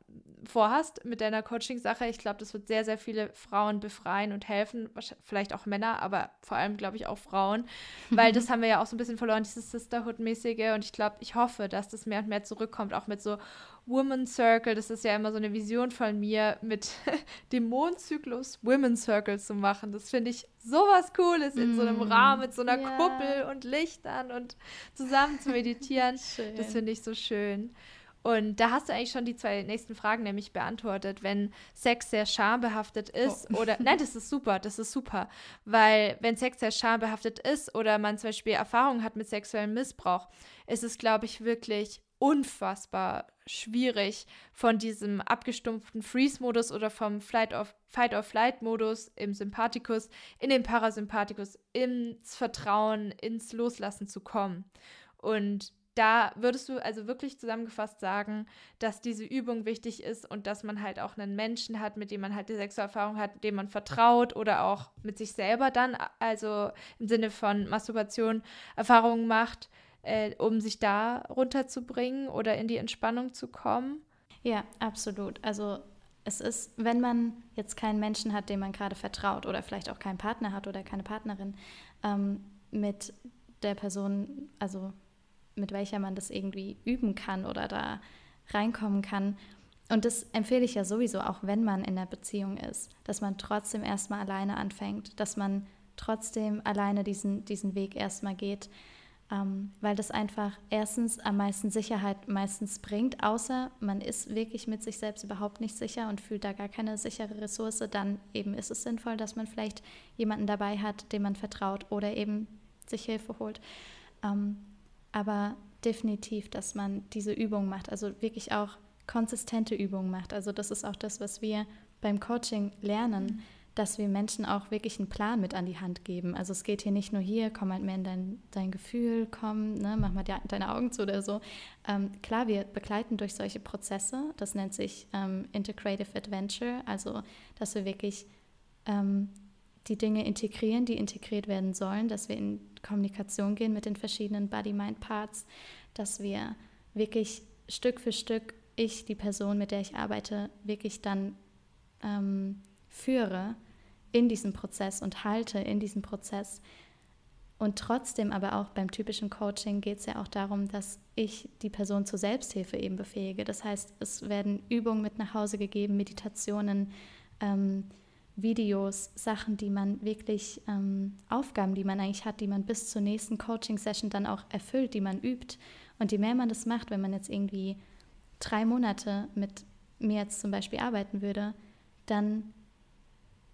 S1: vorhast mit deiner Coaching-Sache. Ich glaube, das wird sehr, sehr viele Frauen befreien und helfen, vielleicht auch Männer, aber vor allem, glaube ich, auch Frauen, weil das haben wir ja auch so ein bisschen verloren, dieses Sisterhood-mäßige und ich glaube, ich hoffe, dass das mehr und mehr zurückkommt, auch mit so Woman Circle, das ist ja immer so eine Vision von mir, mit dem Mondzyklus Women Circle zu machen. Das finde ich sowas Cooles in so einem mm, Rahmen mit so einer ja. Kuppel und Lichtern und zusammen zu meditieren. das finde ich so schön. Und da hast du eigentlich schon die zwei nächsten Fragen nämlich beantwortet. Wenn Sex sehr schambehaftet ist oh. oder, nein, das ist super, das ist super, weil wenn Sex sehr schambehaftet ist oder man zum Beispiel Erfahrungen hat mit sexuellem Missbrauch, ist es, glaube ich, wirklich unfassbar schwierig, von diesem abgestumpften Freeze-Modus oder vom Fight-or-Flight-Modus im Sympathikus in den Parasympathikus, ins Vertrauen, ins Loslassen zu kommen. Und da würdest du also wirklich zusammengefasst sagen, dass diese Übung wichtig ist und dass man halt auch einen Menschen hat, mit dem man halt die Sexualerfahrung hat, dem man vertraut oder auch mit sich selber dann, also im Sinne von Masturbation, Erfahrungen macht, äh, um sich da runterzubringen oder in die Entspannung zu kommen?
S2: Ja, absolut. Also es ist, wenn man jetzt keinen Menschen hat, dem man gerade vertraut oder vielleicht auch keinen Partner hat oder keine Partnerin, ähm, mit der Person, also mit welcher man das irgendwie üben kann oder da reinkommen kann. Und das empfehle ich ja sowieso, auch wenn man in der Beziehung ist, dass man trotzdem erstmal alleine anfängt, dass man trotzdem alleine diesen, diesen Weg erstmal geht, ähm, weil das einfach erstens am meisten Sicherheit meistens bringt, außer man ist wirklich mit sich selbst überhaupt nicht sicher und fühlt da gar keine sichere Ressource, dann eben ist es sinnvoll, dass man vielleicht jemanden dabei hat, dem man vertraut oder eben sich Hilfe holt. Ähm, aber definitiv, dass man diese Übung macht, also wirklich auch konsistente Übungen macht. Also das ist auch das, was wir beim Coaching lernen. Mhm dass wir Menschen auch wirklich einen Plan mit an die Hand geben. Also es geht hier nicht nur hier, komm halt mehr in dein, dein Gefühl, komm, ne, mach mal deine Augen zu oder so. Ähm, klar, wir begleiten durch solche Prozesse, das nennt sich ähm, Integrative Adventure, also dass wir wirklich ähm, die Dinge integrieren, die integriert werden sollen, dass wir in Kommunikation gehen mit den verschiedenen Body-Mind-Parts, dass wir wirklich Stück für Stück ich die Person, mit der ich arbeite, wirklich dann ähm, führe in diesem Prozess und halte in diesem Prozess. Und trotzdem aber auch beim typischen Coaching geht es ja auch darum, dass ich die Person zur Selbsthilfe eben befähige. Das heißt, es werden Übungen mit nach Hause gegeben, Meditationen, ähm, Videos, Sachen, die man wirklich, ähm, Aufgaben, die man eigentlich hat, die man bis zur nächsten Coaching-Session dann auch erfüllt, die man übt. Und je mehr man das macht, wenn man jetzt irgendwie drei Monate mit mir jetzt zum Beispiel arbeiten würde, dann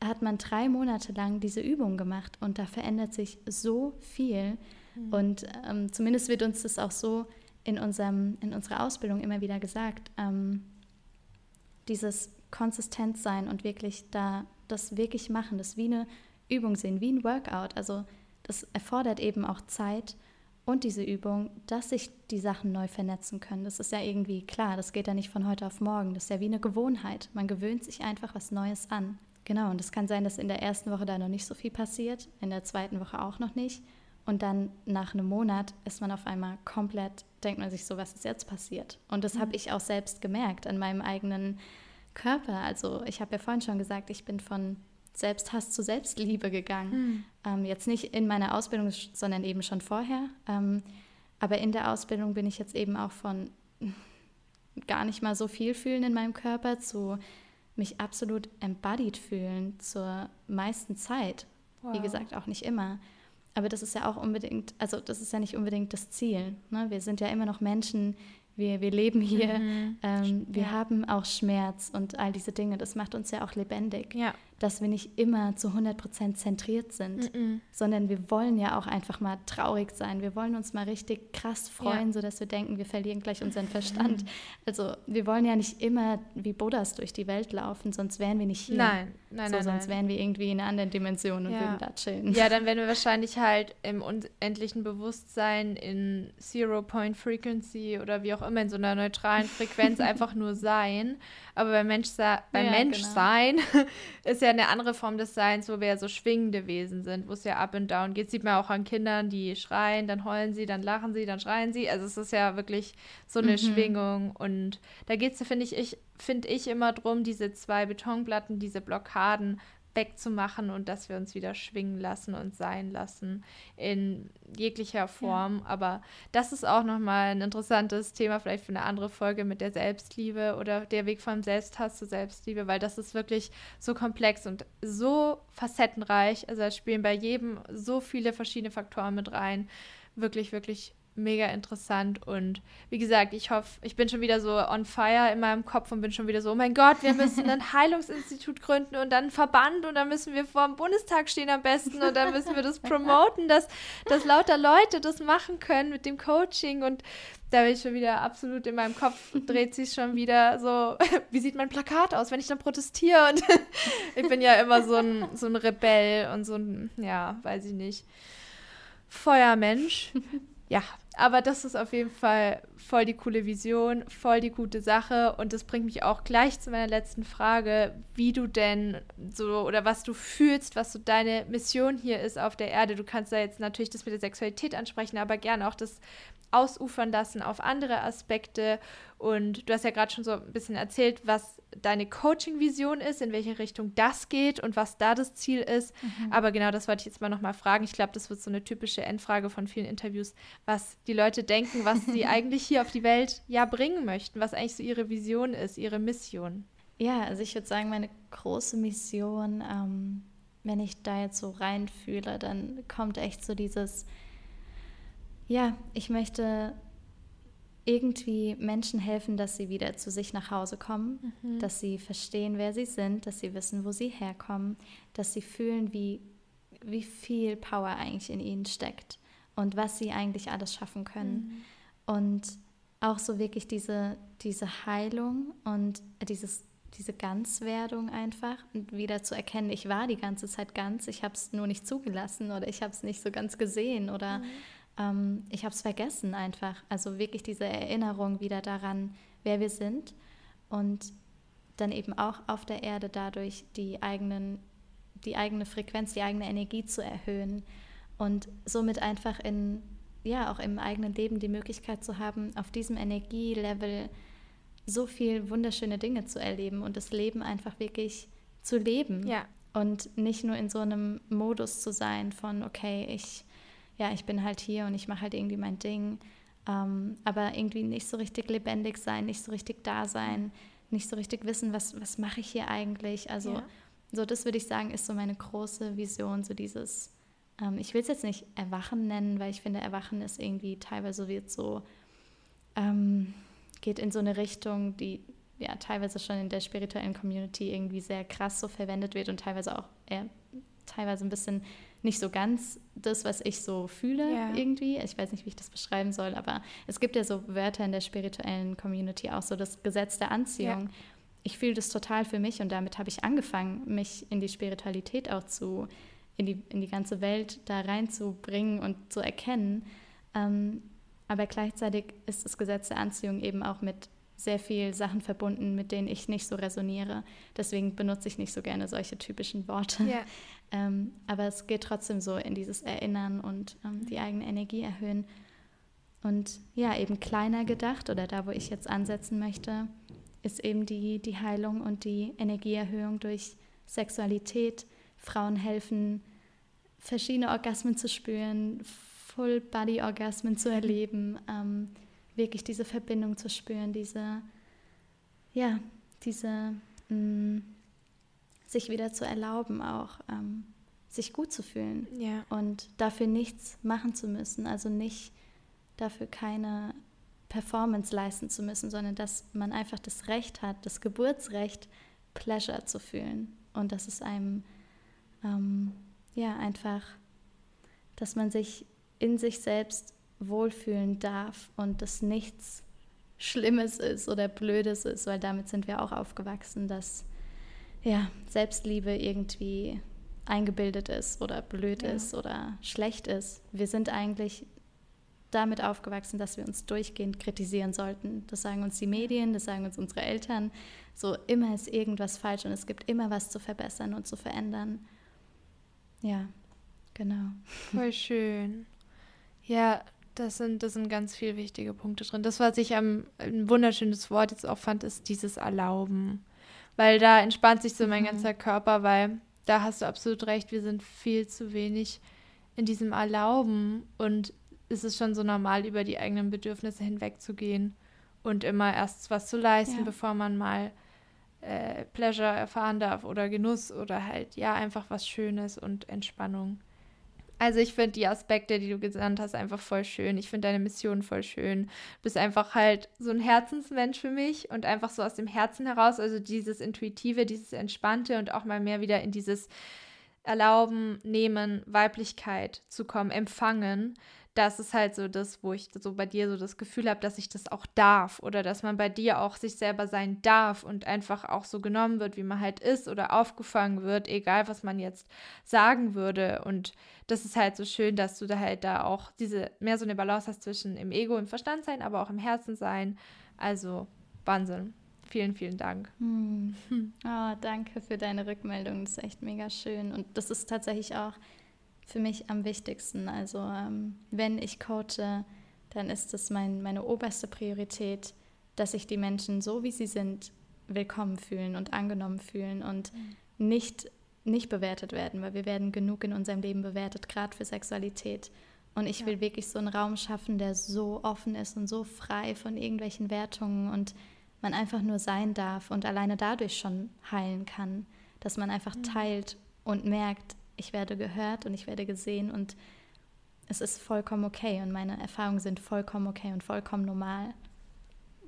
S2: hat man drei Monate lang diese Übung gemacht und da verändert sich so viel. Mhm. Und ähm, zumindest wird uns das auch so in, unserem, in unserer Ausbildung immer wieder gesagt, ähm, dieses konsistent sein und wirklich da das wirklich machen, das wie eine Übung sehen, wie ein Workout. Also das erfordert eben auch Zeit und diese Übung, dass sich die Sachen neu vernetzen können. Das ist ja irgendwie klar, das geht ja nicht von heute auf morgen. Das ist ja wie eine Gewohnheit. Man gewöhnt sich einfach was Neues an. Genau, und es kann sein, dass in der ersten Woche da noch nicht so viel passiert, in der zweiten Woche auch noch nicht. Und dann nach einem Monat ist man auf einmal komplett, denkt man sich so, was ist jetzt passiert? Und das mhm. habe ich auch selbst gemerkt an meinem eigenen Körper. Also ich habe ja vorhin schon gesagt, ich bin von Selbsthass zu Selbstliebe gegangen. Mhm. Ähm, jetzt nicht in meiner Ausbildung, sondern eben schon vorher. Ähm, aber in der Ausbildung bin ich jetzt eben auch von gar nicht mal so viel fühlen in meinem Körper zu mich absolut embodied fühlen zur meisten Zeit. Wow. Wie gesagt, auch nicht immer. Aber das ist ja auch unbedingt, also das ist ja nicht unbedingt das Ziel. Ne? Wir sind ja immer noch Menschen, wir, wir leben hier, mhm. ähm, wir ja. haben auch Schmerz und all diese Dinge. Das macht uns ja auch lebendig. Ja dass wir nicht immer zu 100% zentriert sind, mm -mm. sondern wir wollen ja auch einfach mal traurig sein. Wir wollen uns mal richtig krass freuen, ja. sodass wir denken, wir verlieren gleich unseren Verstand. Also wir wollen ja nicht immer wie Buddhas durch die Welt laufen, sonst wären wir nicht hier.
S1: Nein, nein,
S2: so,
S1: nein.
S2: Sonst
S1: nein.
S2: wären wir irgendwie in einer anderen Dimension und ja. würden da chillen.
S1: Ja, dann wären wir wahrscheinlich halt im unendlichen Bewusstsein in Zero-Point Frequency oder wie auch immer in so einer neutralen Frequenz einfach nur sein. Aber beim, Mensch, beim ja, Menschsein genau. ist ja eine andere Form des Seins, wo wir ja so schwingende Wesen sind, wo es ja up and down geht. Sieht man auch an Kindern, die schreien, dann heulen sie, dann lachen sie, dann schreien sie. Also es ist ja wirklich so eine mhm. Schwingung. Und da geht es, finde ich, ich, find ich immer drum, diese zwei Betonplatten, diese Blockaden wegzumachen und dass wir uns wieder schwingen lassen und sein lassen in jeglicher Form. Ja. Aber das ist auch nochmal ein interessantes Thema, vielleicht für eine andere Folge mit der Selbstliebe oder der Weg vom Selbsthass zur Selbstliebe, weil das ist wirklich so komplex und so facettenreich. Also da spielen bei jedem so viele verschiedene Faktoren mit rein. Wirklich, wirklich mega interessant und wie gesagt, ich hoffe, ich bin schon wieder so on fire in meinem Kopf und bin schon wieder so, oh mein Gott, wir müssen ein Heilungsinstitut gründen und dann einen Verband und dann müssen wir vor dem Bundestag stehen am besten und dann müssen wir das promoten, dass, dass lauter Leute das machen können mit dem Coaching und da bin ich schon wieder absolut in meinem Kopf, dreht sich schon wieder so, wie sieht mein Plakat aus, wenn ich dann protestiere und ich bin ja immer so ein, so ein Rebell und so ein, ja, weiß ich nicht, Feuermensch. Ja, aber das ist auf jeden Fall voll die coole Vision, voll die gute Sache. Und das bringt mich auch gleich zu meiner letzten Frage, wie du denn so oder was du fühlst, was so deine Mission hier ist auf der Erde. Du kannst da jetzt natürlich das mit der Sexualität ansprechen, aber gerne auch das ausufern lassen auf andere Aspekte. Und du hast ja gerade schon so ein bisschen erzählt, was deine Coaching-Vision ist, in welche Richtung das geht und was da das Ziel ist. Mhm. Aber genau das wollte ich jetzt mal nochmal fragen. Ich glaube, das wird so eine typische Endfrage von vielen Interviews, was die Leute denken, was sie eigentlich hier auf die Welt ja bringen möchten, was eigentlich so ihre Vision ist, ihre Mission.
S2: Ja, also ich würde sagen, meine große Mission, ähm, wenn ich da jetzt so reinfühle, dann kommt echt so dieses ja, ich möchte irgendwie Menschen helfen, dass sie wieder zu sich nach Hause kommen, mhm. dass sie verstehen, wer sie sind, dass sie wissen, wo sie herkommen, dass sie fühlen, wie, wie viel Power eigentlich in ihnen steckt und was sie eigentlich alles schaffen können. Mhm. Und auch so wirklich diese, diese Heilung und dieses, diese Ganzwerdung einfach und wieder zu erkennen, ich war die ganze Zeit ganz, ich habe es nur nicht zugelassen oder ich habe es nicht so ganz gesehen oder mhm ähm, ich habe es vergessen einfach. Also wirklich diese Erinnerung wieder daran, wer wir sind und dann eben auch auf der Erde dadurch die, eigenen, die eigene Frequenz, die eigene Energie zu erhöhen und somit einfach in, ja auch im eigenen Leben die Möglichkeit zu haben, auf diesem Energielevel so viel wunderschöne Dinge zu erleben und das Leben einfach wirklich zu leben.
S1: Ja.
S2: Und nicht nur in so einem Modus zu sein von, okay, ich, ja, ich bin halt hier und ich mache halt irgendwie mein Ding, ähm, aber irgendwie nicht so richtig lebendig sein, nicht so richtig da sein, nicht so richtig wissen, was, was mache ich hier eigentlich. Also ja. so das würde ich sagen, ist so meine große Vision, so dieses, ähm, ich will es jetzt nicht Erwachen nennen, weil ich finde, Erwachen ist irgendwie teilweise wird so, ähm, geht in so eine Richtung, die ja teilweise schon in der spirituellen Community irgendwie sehr krass so verwendet wird und teilweise auch eher, teilweise ein bisschen nicht so ganz das, was ich so fühle ja. irgendwie. Ich weiß nicht, wie ich das beschreiben soll, aber es gibt ja so Wörter in der spirituellen Community, auch so das Gesetz der Anziehung. Ja. Ich fühle das total für mich und damit habe ich angefangen, mich in die Spiritualität auch zu, in die, in die ganze Welt da reinzubringen und zu erkennen. Ähm, aber gleichzeitig ist das Gesetz der Anziehung eben auch mit sehr viel Sachen verbunden, mit denen ich nicht so resoniere. Deswegen benutze ich nicht so gerne solche typischen Worte. Ja. Ähm, aber es geht trotzdem so in dieses Erinnern und ähm, die eigene Energie erhöhen. Und ja, eben kleiner gedacht oder da, wo ich jetzt ansetzen möchte, ist eben die, die Heilung und die Energieerhöhung durch Sexualität. Frauen helfen, verschiedene Orgasmen zu spüren, Full-Body-Orgasmen zu erleben. Ähm, wirklich diese Verbindung zu spüren, diese, ja, diese, mh, mm, sich wieder zu erlauben, auch ähm, sich gut zu fühlen
S1: ja.
S2: und dafür nichts machen zu müssen, also nicht dafür keine Performance leisten zu müssen, sondern dass man einfach das Recht hat, das Geburtsrecht, Pleasure zu fühlen und dass es einem, ähm, ja, einfach, dass man sich in sich selbst wohlfühlen darf und dass nichts Schlimmes ist oder Blödes ist, weil damit sind wir auch aufgewachsen, dass ja, Selbstliebe irgendwie eingebildet ist oder blöd ja. ist oder schlecht ist. Wir sind eigentlich damit aufgewachsen, dass wir uns durchgehend kritisieren sollten. Das sagen uns die Medien, das sagen uns unsere Eltern. So immer ist irgendwas falsch und es gibt immer was zu verbessern und zu verändern. Ja, genau.
S1: Voll schön. Ja, das sind, das sind ganz viele wichtige Punkte drin. Das, was ich am ein wunderschönes Wort jetzt auch fand, ist dieses Erlauben. Weil da entspannt sich so mein mhm. ganzer Körper, weil da hast du absolut recht, wir sind viel zu wenig in diesem Erlauben und es ist schon so normal, über die eigenen Bedürfnisse hinwegzugehen und immer erst was zu leisten, ja. bevor man mal äh, Pleasure erfahren darf oder Genuss oder halt ja einfach was Schönes und Entspannung. Also ich finde die Aspekte, die du genannt hast, einfach voll schön. Ich finde deine Mission voll schön. Du bist einfach halt so ein Herzensmensch für mich und einfach so aus dem Herzen heraus, also dieses Intuitive, dieses Entspannte und auch mal mehr wieder in dieses Erlauben, Nehmen, Weiblichkeit zu kommen, empfangen das ist halt so das, wo ich so bei dir so das Gefühl habe, dass ich das auch darf oder dass man bei dir auch sich selber sein darf und einfach auch so genommen wird, wie man halt ist oder aufgefangen wird, egal was man jetzt sagen würde. Und das ist halt so schön, dass du da halt da auch diese mehr so eine Balance hast zwischen im Ego, im Verstand sein, aber auch im Herzen sein. Also Wahnsinn. Vielen, vielen Dank.
S2: Hm. Oh, danke für deine Rückmeldung. Das ist echt mega schön. Und das ist tatsächlich auch für mich am wichtigsten. Also ähm, wenn ich coache, dann ist es mein, meine oberste Priorität, dass sich die Menschen so, wie sie sind, willkommen fühlen und angenommen fühlen und mhm. nicht, nicht bewertet werden, weil wir werden genug in unserem Leben bewertet, gerade für Sexualität. Und ich ja. will wirklich so einen Raum schaffen, der so offen ist und so frei von irgendwelchen Wertungen und man einfach nur sein darf und alleine dadurch schon heilen kann, dass man einfach mhm. teilt und merkt, ich werde gehört und ich werde gesehen und es ist vollkommen okay und meine Erfahrungen sind vollkommen okay und vollkommen normal.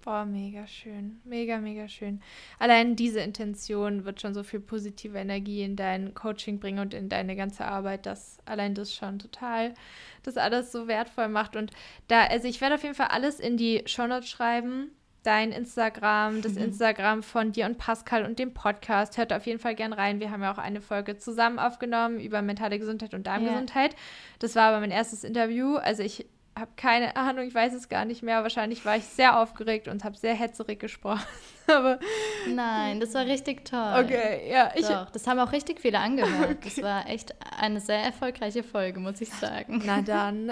S1: Boah, mega schön. Mega, mega schön. Allein diese Intention wird schon so viel positive Energie in dein Coaching bringen und in deine ganze Arbeit, dass allein das schon total das alles so wertvoll macht. Und da, also ich werde auf jeden Fall alles in die Shownotes schreiben dein Instagram, das mhm. Instagram von dir und Pascal und dem Podcast. Hört auf jeden Fall gern rein. Wir haben ja auch eine Folge zusammen aufgenommen über mentale Gesundheit und Darmgesundheit. Ja. Das war aber mein erstes Interview. Also ich habe keine Ahnung, ich weiß es gar nicht mehr. Wahrscheinlich war ich sehr aufgeregt und habe sehr hetzerig gesprochen. Aber
S2: Nein, das war richtig toll.
S1: Okay, ja.
S2: Ich, Doch, das haben auch richtig viele angehört. Okay. Das war echt eine sehr erfolgreiche Folge, muss ich sagen.
S1: Na dann.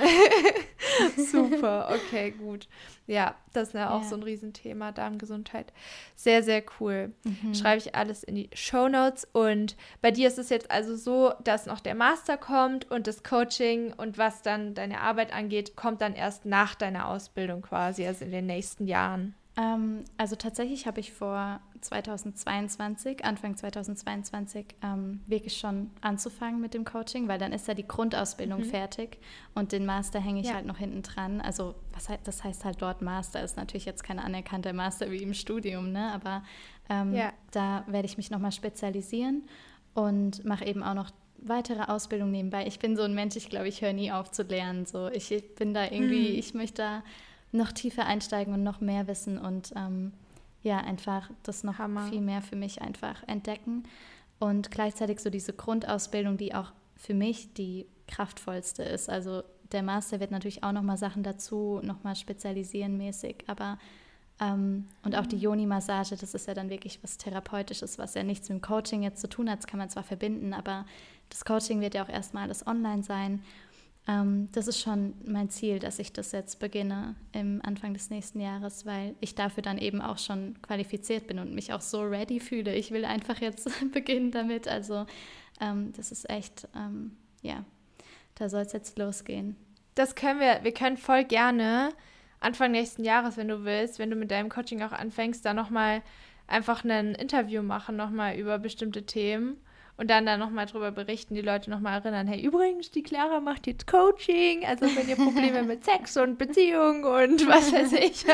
S1: Super, okay, gut. Ja, das ist ja auch ja. so ein Riesenthema, Darmgesundheit. Sehr, sehr cool. Mhm. Schreibe ich alles in die Show Notes. Und bei dir ist es jetzt also so, dass noch der Master kommt und das Coaching und was dann deine Arbeit angeht, kommt dann erst nach deiner Ausbildung quasi, also in den nächsten Jahren.
S2: Ähm, also tatsächlich habe ich vor 2022, Anfang 2022, ähm, wirklich schon anzufangen mit dem Coaching, weil dann ist ja die Grundausbildung mhm. fertig und den Master hänge ich ja. halt noch hinten dran. Also was das heißt halt dort Master, ist natürlich jetzt kein anerkannter Master wie im Studium, ne? aber ähm, ja. da werde ich mich nochmal spezialisieren und mache eben auch noch weitere Ausbildung nebenbei. Ich bin so ein Mensch, ich glaube, ich höre nie auf zu lernen. So, ich, ich bin da irgendwie, mhm. ich möchte da noch tiefer einsteigen und noch mehr wissen und ähm, ja, einfach das noch Hammer. viel mehr für mich einfach entdecken. Und gleichzeitig so diese Grundausbildung, die auch für mich die kraftvollste ist. Also der Master wird natürlich auch nochmal Sachen dazu, nochmal spezialisieren mäßig, aber ähm, und auch die mhm. Yoni-Massage, das ist ja dann wirklich was Therapeutisches, was ja nichts mit dem Coaching jetzt zu tun hat. Das kann man zwar verbinden, aber das Coaching wird ja auch erstmal alles online sein. Ähm, das ist schon mein Ziel, dass ich das jetzt beginne im Anfang des nächsten Jahres, weil ich dafür dann eben auch schon qualifiziert bin und mich auch so ready fühle. Ich will einfach jetzt beginnen damit. Also ähm, das ist echt, ähm, ja, da soll es jetzt losgehen.
S1: Das können wir, wir können voll gerne Anfang nächsten Jahres, wenn du willst, wenn du mit deinem Coaching auch anfängst, da nochmal einfach ein Interview machen, nochmal über bestimmte Themen und dann da nochmal drüber berichten, die Leute nochmal erinnern, hey, übrigens, die Clara macht jetzt Coaching, also wenn ihr Probleme mit Sex und Beziehung und was weiß ich,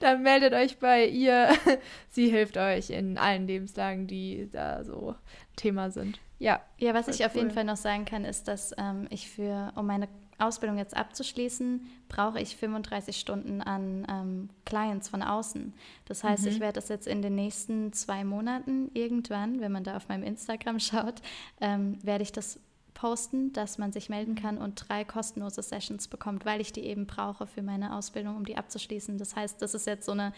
S1: dann meldet euch bei ihr. Sie hilft euch in allen Lebenslagen, die da so Thema sind. Ja.
S2: Ja, was ich cool. auf jeden Fall noch sagen kann, ist, dass ähm, ich für, um meine Ausbildung jetzt abzuschließen, brauche ich 35 Stunden an ähm, Clients von außen. Das heißt, mhm. ich werde das jetzt in den nächsten zwei Monaten irgendwann, wenn man da auf meinem Instagram schaut, ähm, werde ich das posten, dass man sich melden kann und drei kostenlose Sessions bekommt, weil ich die eben brauche für meine Ausbildung, um die abzuschließen. Das heißt, das ist jetzt so eine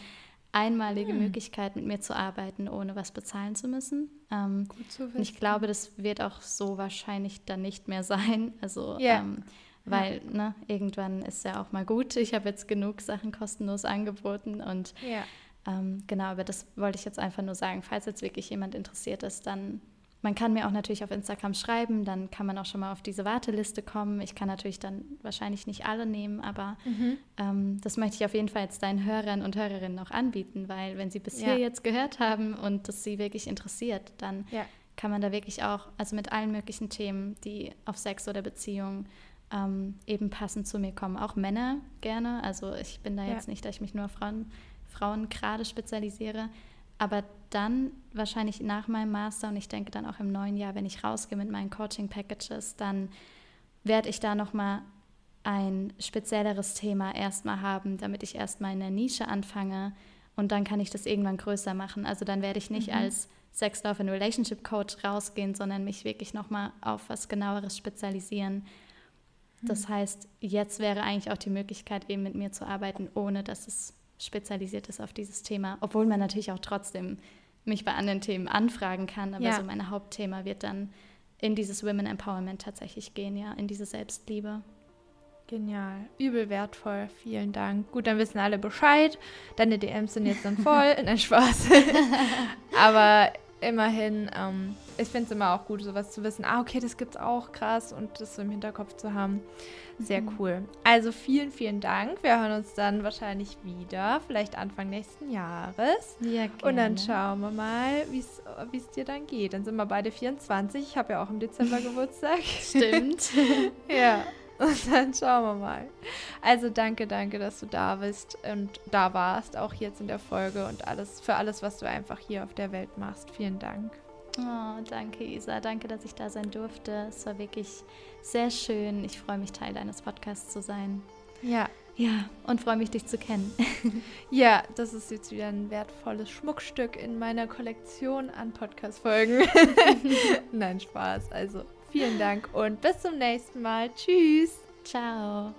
S2: einmalige hm. Möglichkeit, mit mir zu arbeiten, ohne was bezahlen zu müssen. Ähm, Gut zu wissen. Und ich glaube, das wird auch so wahrscheinlich dann nicht mehr sein. Also yeah. ähm, weil ja. ne, irgendwann ist ja auch mal gut. Ich habe jetzt genug Sachen kostenlos angeboten und ja. ähm, genau, aber das wollte ich jetzt einfach nur sagen. Falls jetzt wirklich jemand interessiert ist, dann man kann mir auch natürlich auf Instagram schreiben, dann kann man auch schon mal auf diese Warteliste kommen. Ich kann natürlich dann wahrscheinlich nicht alle nehmen, aber mhm. ähm, das möchte ich auf jeden Fall jetzt deinen Hörern und Hörerinnen auch anbieten, weil wenn sie bis ja. hier jetzt gehört haben und das sie wirklich interessiert, dann ja. kann man da wirklich auch, also mit allen möglichen Themen, die auf Sex oder Beziehung ähm, eben passend zu mir kommen. Auch Männer gerne. Also ich bin da ja. jetzt nicht, dass ich mich nur auf Frauen, Frauen gerade spezialisiere. Aber dann wahrscheinlich nach meinem Master und ich denke dann auch im neuen Jahr, wenn ich rausgehe mit meinen Coaching-Packages, dann werde ich da nochmal ein spezielleres Thema erstmal haben, damit ich erstmal in der Nische anfange und dann kann ich das irgendwann größer machen. Also dann werde ich nicht mhm. als Sex, Love and Relationship Coach rausgehen, sondern mich wirklich nochmal auf was genaueres spezialisieren das heißt, jetzt wäre eigentlich auch die Möglichkeit, eben mit mir zu arbeiten, ohne dass es spezialisiert ist auf dieses Thema. Obwohl man natürlich auch trotzdem mich bei anderen Themen anfragen kann. Aber ja. so mein Hauptthema wird dann in dieses Women Empowerment tatsächlich gehen, ja, in diese Selbstliebe.
S1: Genial, übel wertvoll, vielen Dank. Gut, dann wissen alle Bescheid. Deine DMs sind jetzt dann voll. Nein, Spaß. Aber immerhin, ähm, ich finde es immer auch gut, sowas zu wissen. Ah, okay, das gibt's auch krass und das so im Hinterkopf zu haben. Sehr mhm. cool. Also vielen, vielen Dank. Wir hören uns dann wahrscheinlich wieder, vielleicht Anfang nächsten Jahres. Ja, gerne. Und dann schauen wir mal, wie es dir dann geht. Dann sind wir beide 24. Ich habe ja auch im Dezember Geburtstag.
S2: Stimmt.
S1: ja. Und dann schauen wir mal. Also danke, danke, dass du da bist und da warst, auch jetzt in der Folge und alles für alles, was du einfach hier auf der Welt machst. Vielen Dank.
S2: Oh, danke, Isa. Danke, dass ich da sein durfte. Es war wirklich sehr schön. Ich freue mich, Teil deines Podcasts zu sein.
S1: Ja.
S2: Ja, und freue mich, dich zu kennen.
S1: ja, das ist jetzt wieder ein wertvolles Schmuckstück in meiner Kollektion an Podcast-Folgen. Nein, Spaß. Also Vielen Dank und bis zum nächsten Mal. Tschüss.
S2: Ciao.